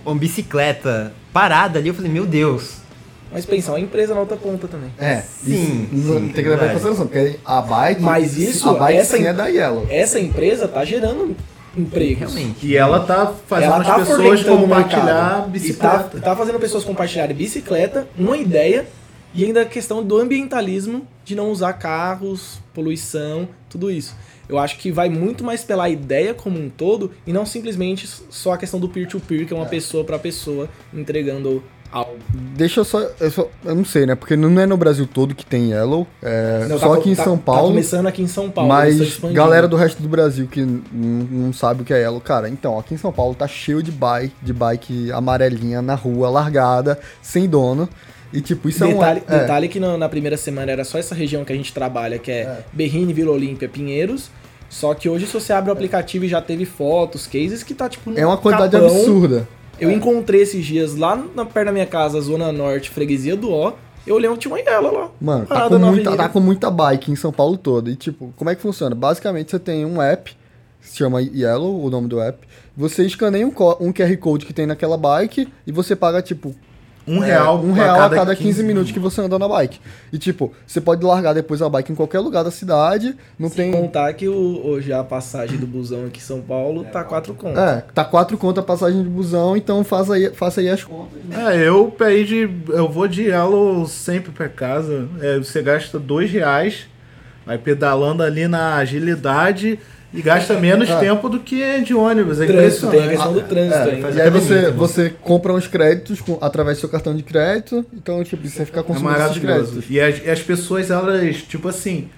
uma bicicleta parada ali, eu falei, meu Deus. Mas pensa, uma empresa na outra ponta também. É, Sim, isso, sim, tem que levar em consideração, porque a bike, Mas isso, a bike essa sim é da Yellow. Essa empresa tá gerando empregos. Realmente. E ela tá fazendo Ela tá as pessoas compartilhar mercado. bicicleta. E tá, tá fazendo pessoas compartilharem bicicleta, uma ideia, e ainda a questão do ambientalismo, de não usar carros, poluição, tudo isso. Eu acho que vai muito mais pela ideia como um todo e não simplesmente só a questão do peer-to-peer, que é uma pessoa para pessoa entregando Deixa eu só, eu só. Eu não sei, né? Porque não é no Brasil todo que tem Yellow. É Não, só tá- aqui em tá- São Tá Paulo. começando aqui em São Paulo. mas galera do resto do Brasil que não sabe o que é Yellow, cara, então, aqui em São Paulo tá cheio de bike, de bike amarelinha na rua, largada, sem dono. E tipo, isso Detalhe, é um. é, detalhe que na, na primeira semana era só essa região que a gente trabalha, que é, Berrine, Vila Olímpia, Pinheiros. Só que hoje, se você abre o aplicativo e já teve fotos, cases, que tá tipo. é uma quantidade capão. absurda. Eu encontrei esses dias lá na, perto da minha casa, Zona Norte, freguesia do Ó. Eu olhei, tinha uma ela lá. Mano, tá com, muita, tá com muita bike em São Paulo todo. E tipo, como é que funciona? Basicamente você tem um app, se chama Yellow, o nome do app. Você escaneia um, um QR Code que tem naquela bike e você paga, tipo, Um É, real, um real a cada 15, minutos que você anda na bike. E tipo, você pode largar depois a bike em qualquer lugar da cidade, não tem. Contar que o, hoje a passagem do busão aqui em São Paulo tá 4 contas. É, tá quatro conto a passagem de busão, então faça aí, faça aí as contas. É, eu ir de. Eu vou de Yellow sempre pra casa. É, você gasta dois reais, vai pedalando ali na agilidade e gasta menos É. tempo do que de ônibus. É Trânsito, tem a questão do trânsito É, ainda. e aí você, você compra uns créditos com, através do seu cartão de crédito, então tipo, você fica É consumindo esses maravilhoso. créditos. E as, e as pessoas, elas, tipo assim,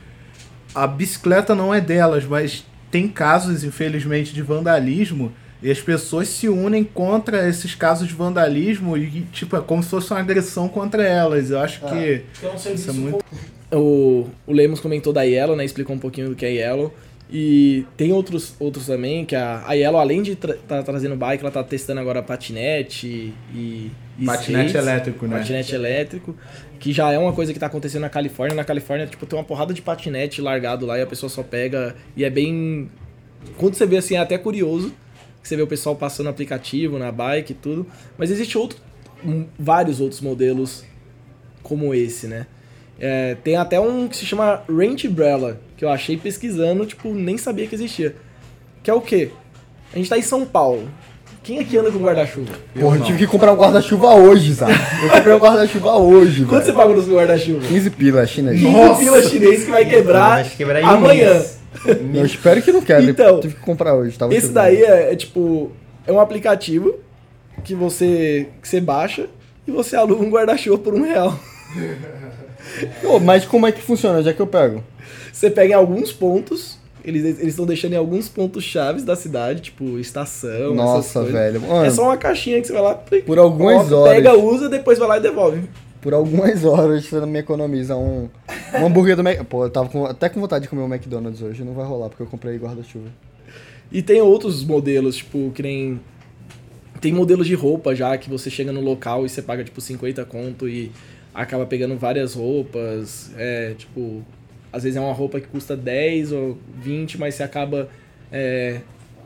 a bicicleta não é delas, mas tem casos, infelizmente, de vandalismo. E as pessoas se unem contra esses casos de vandalismo e, tipo, é como se fosse uma agressão contra elas. Eu acho que isso é muito. O, o Lemos comentou da Yellow, né? Explicou um pouquinho do que é Yellow. E tem outros, outros também, que a, a Yellow, além de tra tá trazendo bike, ela tá testando agora patinete e. e Patinete skates, elétrico, né? Patinete elétrico, que já é uma coisa que tá acontecendo na Califórnia. Na Califórnia, tipo, tem uma porrada de patinete largado lá e a pessoa só pega. E é bem. Quando você vê assim, é até curioso. que Você vê o pessoal passando aplicativo na bike e tudo. Mas existe outro, vários outros modelos como esse, né? É, tem até um que se chama Range Umbrella, que eu achei pesquisando, tipo, nem sabia que existia. Que é o quê? A gente tá em São Paulo. Quem aqui anda com guarda-chuva? Porra, eu tive que comprar um guarda-chuva hoje, Zá. Eu comprei um guarda-chuva hoje, Quanto você velho. pagou nos guarda-chuva? 15 pila, é chinês. 15 pila chinês que vai quebrar, Vai quebrar um amanhã. mês. Eu espero que não quebre. Então, tive que comprar hoje. Tava Esse daí é, é tipo, é um aplicativo que você, que você baixa e você aluga um guarda-chuva por um real. Ô, mas como é que funciona? É que eu pego? Você pega em alguns pontos, eles eles estão deixando em alguns pontos chaves da cidade, tipo estação, Nossa, velho. Mano, É só uma caixinha que você vai lá, Por algumas coloca, horas. pega, usa, depois vai lá e devolve. por algumas horas você me economiza um, um hambúrguer do Mac. Pô, eu tava com- até com vontade de comer um McDonald's hoje. Não vai rolar, porque eu comprei guarda-chuva. E tem outros modelos, tipo, que nem. Tem modelos de roupa já que você chega no local e você paga, tipo, 50 conto e acaba pegando várias roupas. É, tipo, às vezes é uma roupa que custa 10 ou 20, mas você acaba é,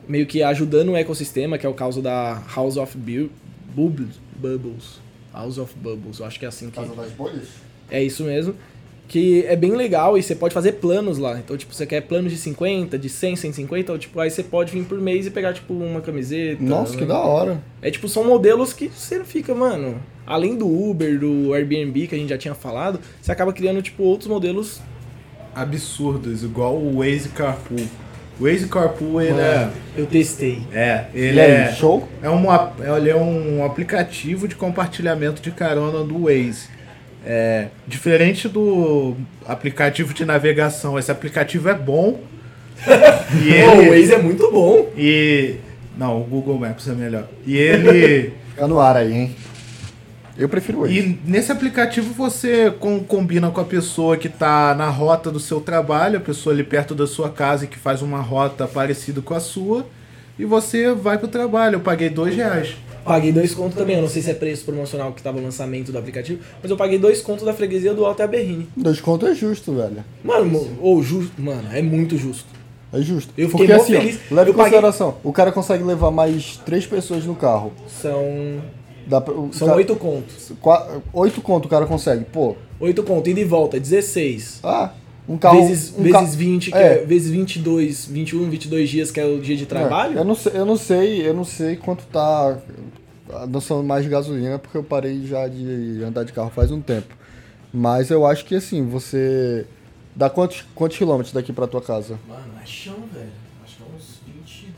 meio que ajudando o ecossistema, que é o caso da House of Bu- Bubbles. House of Bubbles, eu acho que é assim que. das bolhas? É isso mesmo. Que é bem legal e você pode fazer planos lá. Então, tipo, você quer planos de 50, de 100, 150, ou, tipo, aí você pode vir por mês e pegar, tipo, uma camiseta. Nossa, que né? da hora. É, tipo, são modelos que você fica, mano... Além do Uber, do Airbnb, que a gente já tinha falado, você acaba criando, tipo, outros modelos... absurdos, igual o Waze Carpool. O Waze Carpool, ele é. Eu testei. É, ele aí, é. show? É, um, ap- ele é um aplicativo de compartilhamento de carona do Waze. É, diferente do aplicativo de navegação, esse aplicativo é bom. e Pô, o ele. Waze é muito bom. E. Não, o Google Maps é melhor. E ele. Fica no ar aí, hein? Eu prefiro hoje. E nesse aplicativo você com- combina com a pessoa que está na rota do seu trabalho, a pessoa ali perto da sua casa e que faz uma rota parecida com a sua, e você vai pro trabalho. Eu paguei dois reais. Paguei dois contos também. Eu não sei se é preço promocional que tava o lançamento do aplicativo, mas eu paguei dois contos da freguesia do Alto Berrine. Dois contos é justo, velho. Mano, ou justo, mano, é muito justo. É justo. Eu fiquei Porque assim, ó, feliz. leve Eu em paguei- consideração, o cara consegue levar mais três pessoas no carro. São Dá pra, são cara- oito contos. Oito conto o cara consegue. Pô, Oito contos, ida e volta, 16. ah, um carro... vezes um vezes ca- 20, que É. é. vezes 22, 21, 22 dias, que é o dia de trabalho. É, eu, não sei, eu não sei, eu não sei quanto tá a noção mais de gasolina, porque eu parei já de andar de carro faz um tempo. Mas eu acho que assim, você. Dá quantos, quantos quilômetros daqui pra tua casa? Mano, é chão, velho. Acho que é uns 25,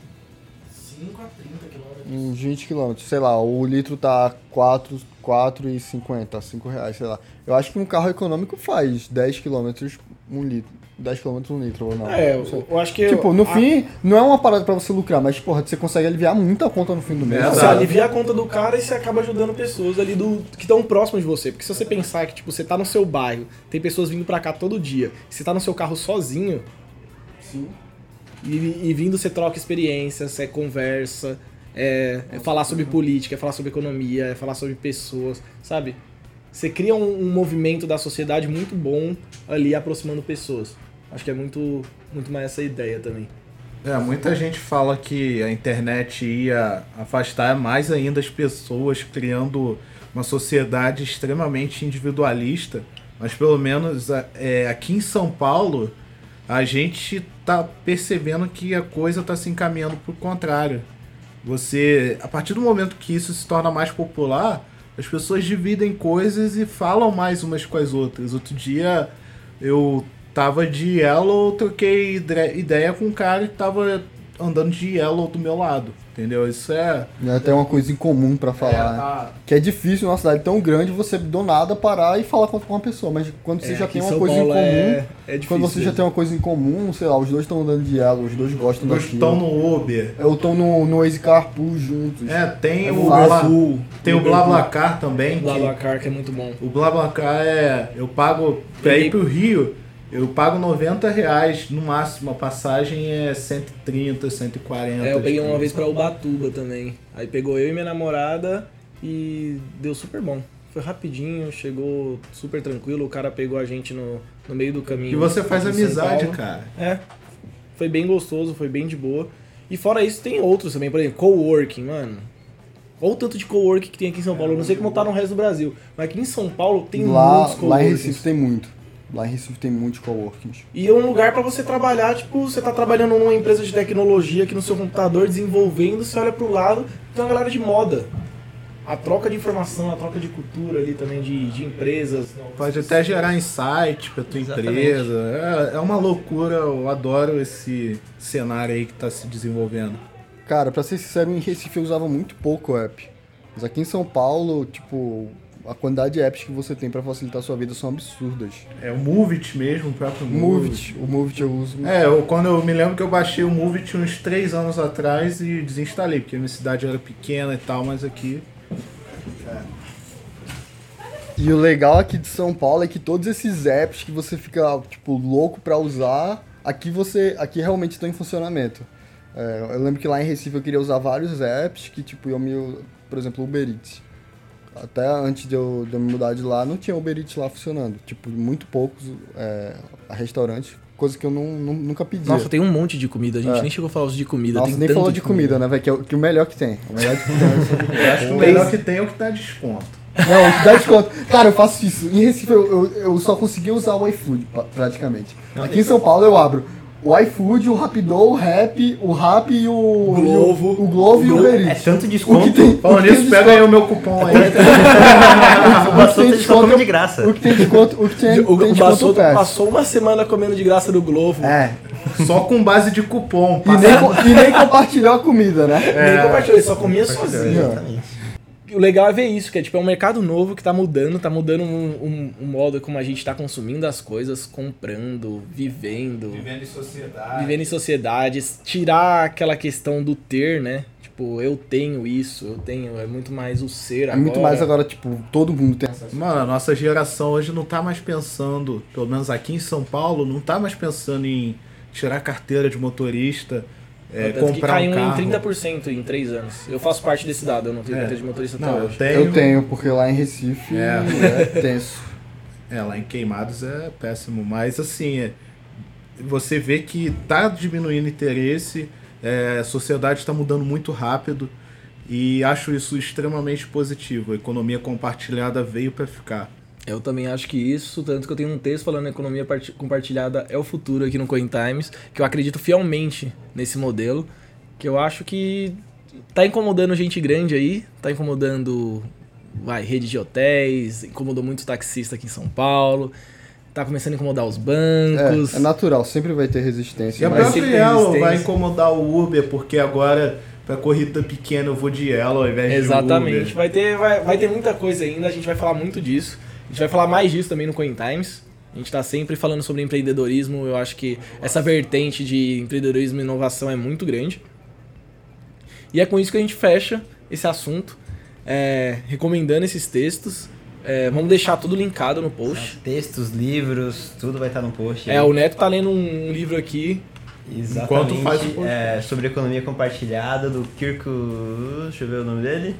25 a 30 quilômetros. Uns 20 km, sei lá, o litro tá 4, 4,50, 5 reais, sei lá. Eu acho que um carro econômico faz 10 km um litro. 10 km um litro ou não. É, eu, eu acho que. Tipo, no a- fim, não é uma parada pra você lucrar, mas, porra, você consegue aliviar muita conta no fim do mês. É, Você alivia a conta do cara e você acaba ajudando pessoas ali do que estão próximas de você. Porque se você pensar que, tipo, você tá no seu bairro, tem pessoas vindo pra cá todo dia, você tá no seu carro sozinho. E, e vindo você troca experiências, você conversa, é, é falar sobre política, é falar sobre economia, é falar sobre pessoas, sabe? Você cria um, um movimento da sociedade muito bom ali aproximando pessoas. Acho que é muito, muito mais essa ideia também. É, muita gente fala que a internet ia afastar mais ainda as pessoas, criando uma sociedade extremamente individualista. Mas pelo menos é, aqui em São Paulo, a gente tá percebendo que a coisa tá se encaminhando pro contrário. Você, a partir do momento que isso se torna mais popular, as pessoas dividem coisas e falam mais umas com as outras. Outro dia eu tava de Yellow, troquei ideia com um cara que tava andando de Yellow do meu lado. Entendeu? Isso é. Né, Tem uma coisa em comum pra falar. né? a- Que é difícil numa cidade tão grande você do nada parar e falar com uma pessoa. Mas quando você É, já tem em uma São coisa em Paulo comum. é- é difícil quando você já mesmo. tem uma coisa em comum, sei lá, os dois estão andando de ela, os dois gostam Nós daquilo. estão no Uber. Ou estão no, no Waze Carpool juntos. É, tem É o. Bla- tem o BlaBlaCar também. que- BlaBlaCar que é muito bom. O BlaBlaCar é. Eu pago. Pra ir pro Rio, eu pago 90 reais no máximo. A passagem é 130, 140. É, eu peguei uma tipo. vez pra Ubatuba também. Aí pegou eu e minha namorada e deu super bom. Foi rapidinho, chegou super tranquilo. O cara pegou a gente no, no meio do caminho. E você faz amizade, cara. É. Foi bem gostoso, foi bem de boa. E fora isso, tem outros também. Por exemplo, coworking, mano. Olha o tanto de coworking que tem aqui em São Paulo. Eu não sei como tá no resto do Brasil. Mas aqui em São Paulo tem lá, muitos lá em coworkings. Recife tem muito. Lá em Recife tem muitos coworkings. E é um lugar pra você trabalhar, tipo, você tá trabalhando numa empresa de tecnologia aqui no seu computador, desenvolvendo, você olha pro lado, tem uma galera de moda. A troca de informação, a troca de cultura ali também, de, de empresas. Pode até gerar insight pra tua Exatamente. empresa. É, é uma loucura, eu adoro esse cenário aí que tá se desenvolvendo. Cara, pra ser sincero, em Recife eu usava muito pouco app. Mas aqui em São Paulo, tipo, a quantidade de apps que você tem pra facilitar a sua vida são absurdas. É o Movit mesmo, o próprio Movit, o Movit eu uso. É, eu, quando eu me lembro que eu baixei o Movit uns 3 anos atrás e desinstalei, porque a minha cidade era pequena e tal, mas aqui. E o legal aqui de São Paulo é que todos esses apps que você fica, tipo, louco pra usar, aqui você, aqui realmente estão em funcionamento. É, eu lembro que lá em Recife eu queria usar vários apps que, tipo, iam me, por exemplo, Uber Eats. Até antes de eu, de eu me mudar de lá, não tinha Uber Eats lá funcionando. Tipo, muito poucos é, restaurantes, coisa que eu não, nu- nunca pedia. Nossa, tem um monte de comida, a gente É. nem chegou a falar de comida. Nossa, tem nem tanto falou de comida, né, velho? Que, é o- que o melhor que tem. O melhor que tem. Eu acho que o melhor que tem é o que dá desconto. Não, o que dá desconto. Cara, eu faço isso. Em Recife eu, eu, eu só consegui usar o iFood, praticamente. Aqui em São Paulo eu abro o iFood, o Rapido, o Rap, o Rap e o... Glovo. O, o Glovo e o Uber É tanto desconto. tem, Falando tem nisso, pega aí o meu cupom aí. O tem Bassota só desconto- come de graça. O que tem desconto, o que tem, O, tem desconto passou uma semana comendo de graça do Glovo. É, Só com base de cupom. e nem, co- e nem compartilhou a comida, né? Nem compartilhou, ele só comia sozinho. Ó. O legal é ver isso, que é tipo, é um mercado novo que tá mudando, tá mudando um, um- um modo como a gente tá consumindo as coisas, comprando, vivendo, Vivendo em sociedade. vivendo em sociedades, tirar aquela questão do ter, né? Tipo, eu tenho isso, eu tenho, é muito mais o ser É agora. muito mais agora, tipo, todo mundo tem acesso. Mano, a nossa geração hoje não tá mais pensando, pelo menos aqui em São Paulo, não tá mais pensando em tirar carteira de motorista, é, Tanto que comprar caiu um carro. em 30% em 3 anos. Eu faço parte desse dado, eu não tenho É. carteira de motorista até Não, eu hoje. tenho. Eu tenho, porque lá em Recife É. é, tenso. É, lá em Queimados é péssimo, mas assim, é, você vê que tá diminuindo interesse, é, a sociedade está mudando muito rápido e acho isso extremamente positivo. A economia compartilhada veio para ficar. Eu também acho que isso, tanto que eu tenho um texto falando economia parti- compartilhada é o futuro aqui no Coin Times, que eu acredito fielmente nesse modelo, que eu acho que tá incomodando gente grande aí, tá incomodando vai, rede de hotéis, incomodou muito taxista aqui em São Paulo, tá começando a incomodar os bancos. É, é natural, sempre vai ter resistência. E a sempre própria Yellow vai incomodar o Uber, porque agora pra corrida pequena eu vou de Yellow ao invés Exatamente. de Uber. Vai ter, vai, vai ter muita coisa ainda, a gente vai falar muito disso. A gente vai falar mais disso também no Coin Times. A gente tá sempre falando sobre empreendedorismo. Eu acho que essa vertente de empreendedorismo e inovação é muito grande. E é com isso que a gente fecha esse assunto, é, recomendando esses textos. É, vamos deixar tudo linkado no post. Textos, livros, tudo vai estar no post. É, aí. o Neto tá lendo um livro aqui. Exatamente. Enquanto faz o podcast. é, sobre economia compartilhada do Kirko. Deixa eu ver o nome dele.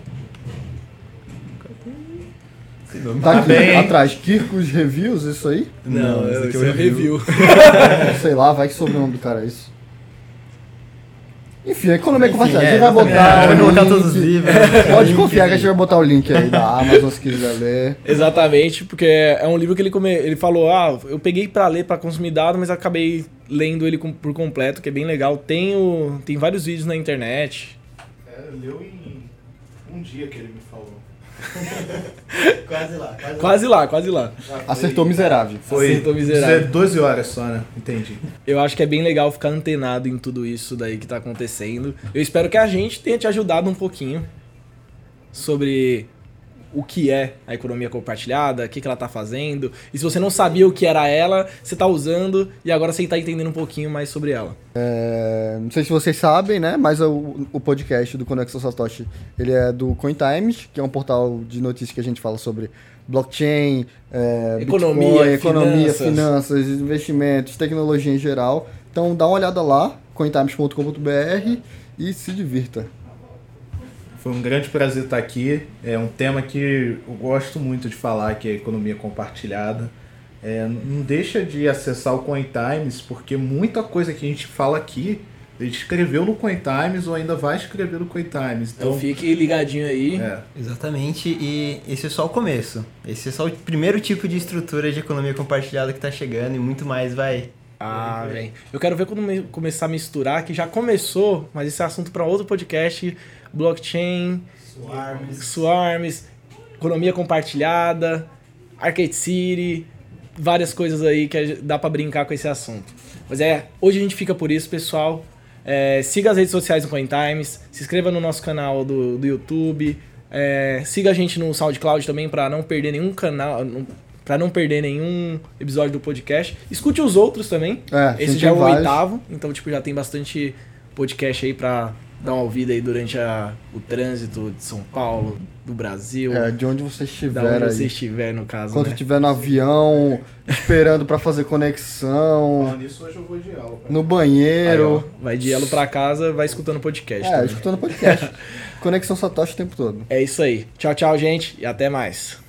Tá aqui bem. atrás, Kirkus Reviews, isso aí? Não, esse aqui esse é o é o review. review. Sei lá, vai que sobrenome do cara é isso. Enfim, a economia Enfim, compartilhada. é, a gente vai botar. vai o link. todos os livros. Pode link confiar que a gente vai botar o link aí da Amazon se quiser ler. Exatamente, porque é um livro que ele, come... ele falou, ah, eu peguei pra ler, pra consumir dado, mas acabei lendo ele por completo, que é bem legal. Tem, o... Tem vários vídeos na internet. É, leu em um dia que ele me falou. Quase lá, quase, Quase lá, quase lá. Acertou miserável. Foi Acertou miserável. 12 horas só, né? Entendi. Eu acho que é bem legal ficar antenado em tudo isso daí que tá acontecendo. Eu espero que a gente tenha te ajudado um pouquinho sobre o que é a economia compartilhada, o que, que ela tá fazendo. E se você não sabia o que era ela, você tá usando e agora você tá entendendo um pouquinho mais sobre ela. É, não sei se vocês sabem, né? Mas o, o podcast do Conexão Satoshi, ele é do CoinTimes, que é um portal de notícias que a gente fala sobre blockchain, é, Economia, Bitcoin, economia, finanças. finanças, investimentos, tecnologia em geral. Então dá uma olhada lá, cointimes.com.br e se divirta. Foi um grande prazer estar aqui. É um tema que eu gosto muito de falar, que é a economia compartilhada. É, não deixa de acessar o CoinTimes, porque muita coisa que a gente fala aqui, a gente escreveu no CoinTimes ou ainda vai escrever no CoinTimes. Então Então, fique ligadinho aí. é, Exatamente, e esse é só o começo. Esse é só o primeiro tipo de estrutura de economia compartilhada que tá chegando e muito mais vai. Ah, vem. Eu quero ver quando me- começar a misturar, que já começou, mas esse é assunto para outro podcast. Blockchain, Swarms, economia compartilhada, Arcade City, várias coisas aí que dá para brincar com esse assunto. Mas é, hoje a gente fica por isso, pessoal. É, siga as redes sociais do CoinTimes, se inscreva no nosso canal do, do YouTube, é, siga a gente no SoundCloud também para não perder nenhum canal, para não perder nenhum episódio do podcast. Escute os outros também. É, Esse já é o vários. oitavo, então tipo já tem bastante podcast aí pra dar uma ouvida aí durante a- o trânsito de São Paulo, do Brasil, É, de onde você da estiver onde aí. você estiver no caso, Quando né? estiver no avião, esperando pra fazer conexão, falando nisso, hoje eu vou de aula. no Aí, ó, banheiro. vai de elo pra casa, vai escutando podcast. É, também. escutando podcast. Conexão Satoshi o tempo todo. É isso aí. Tchau, tchau, gente, e até mais.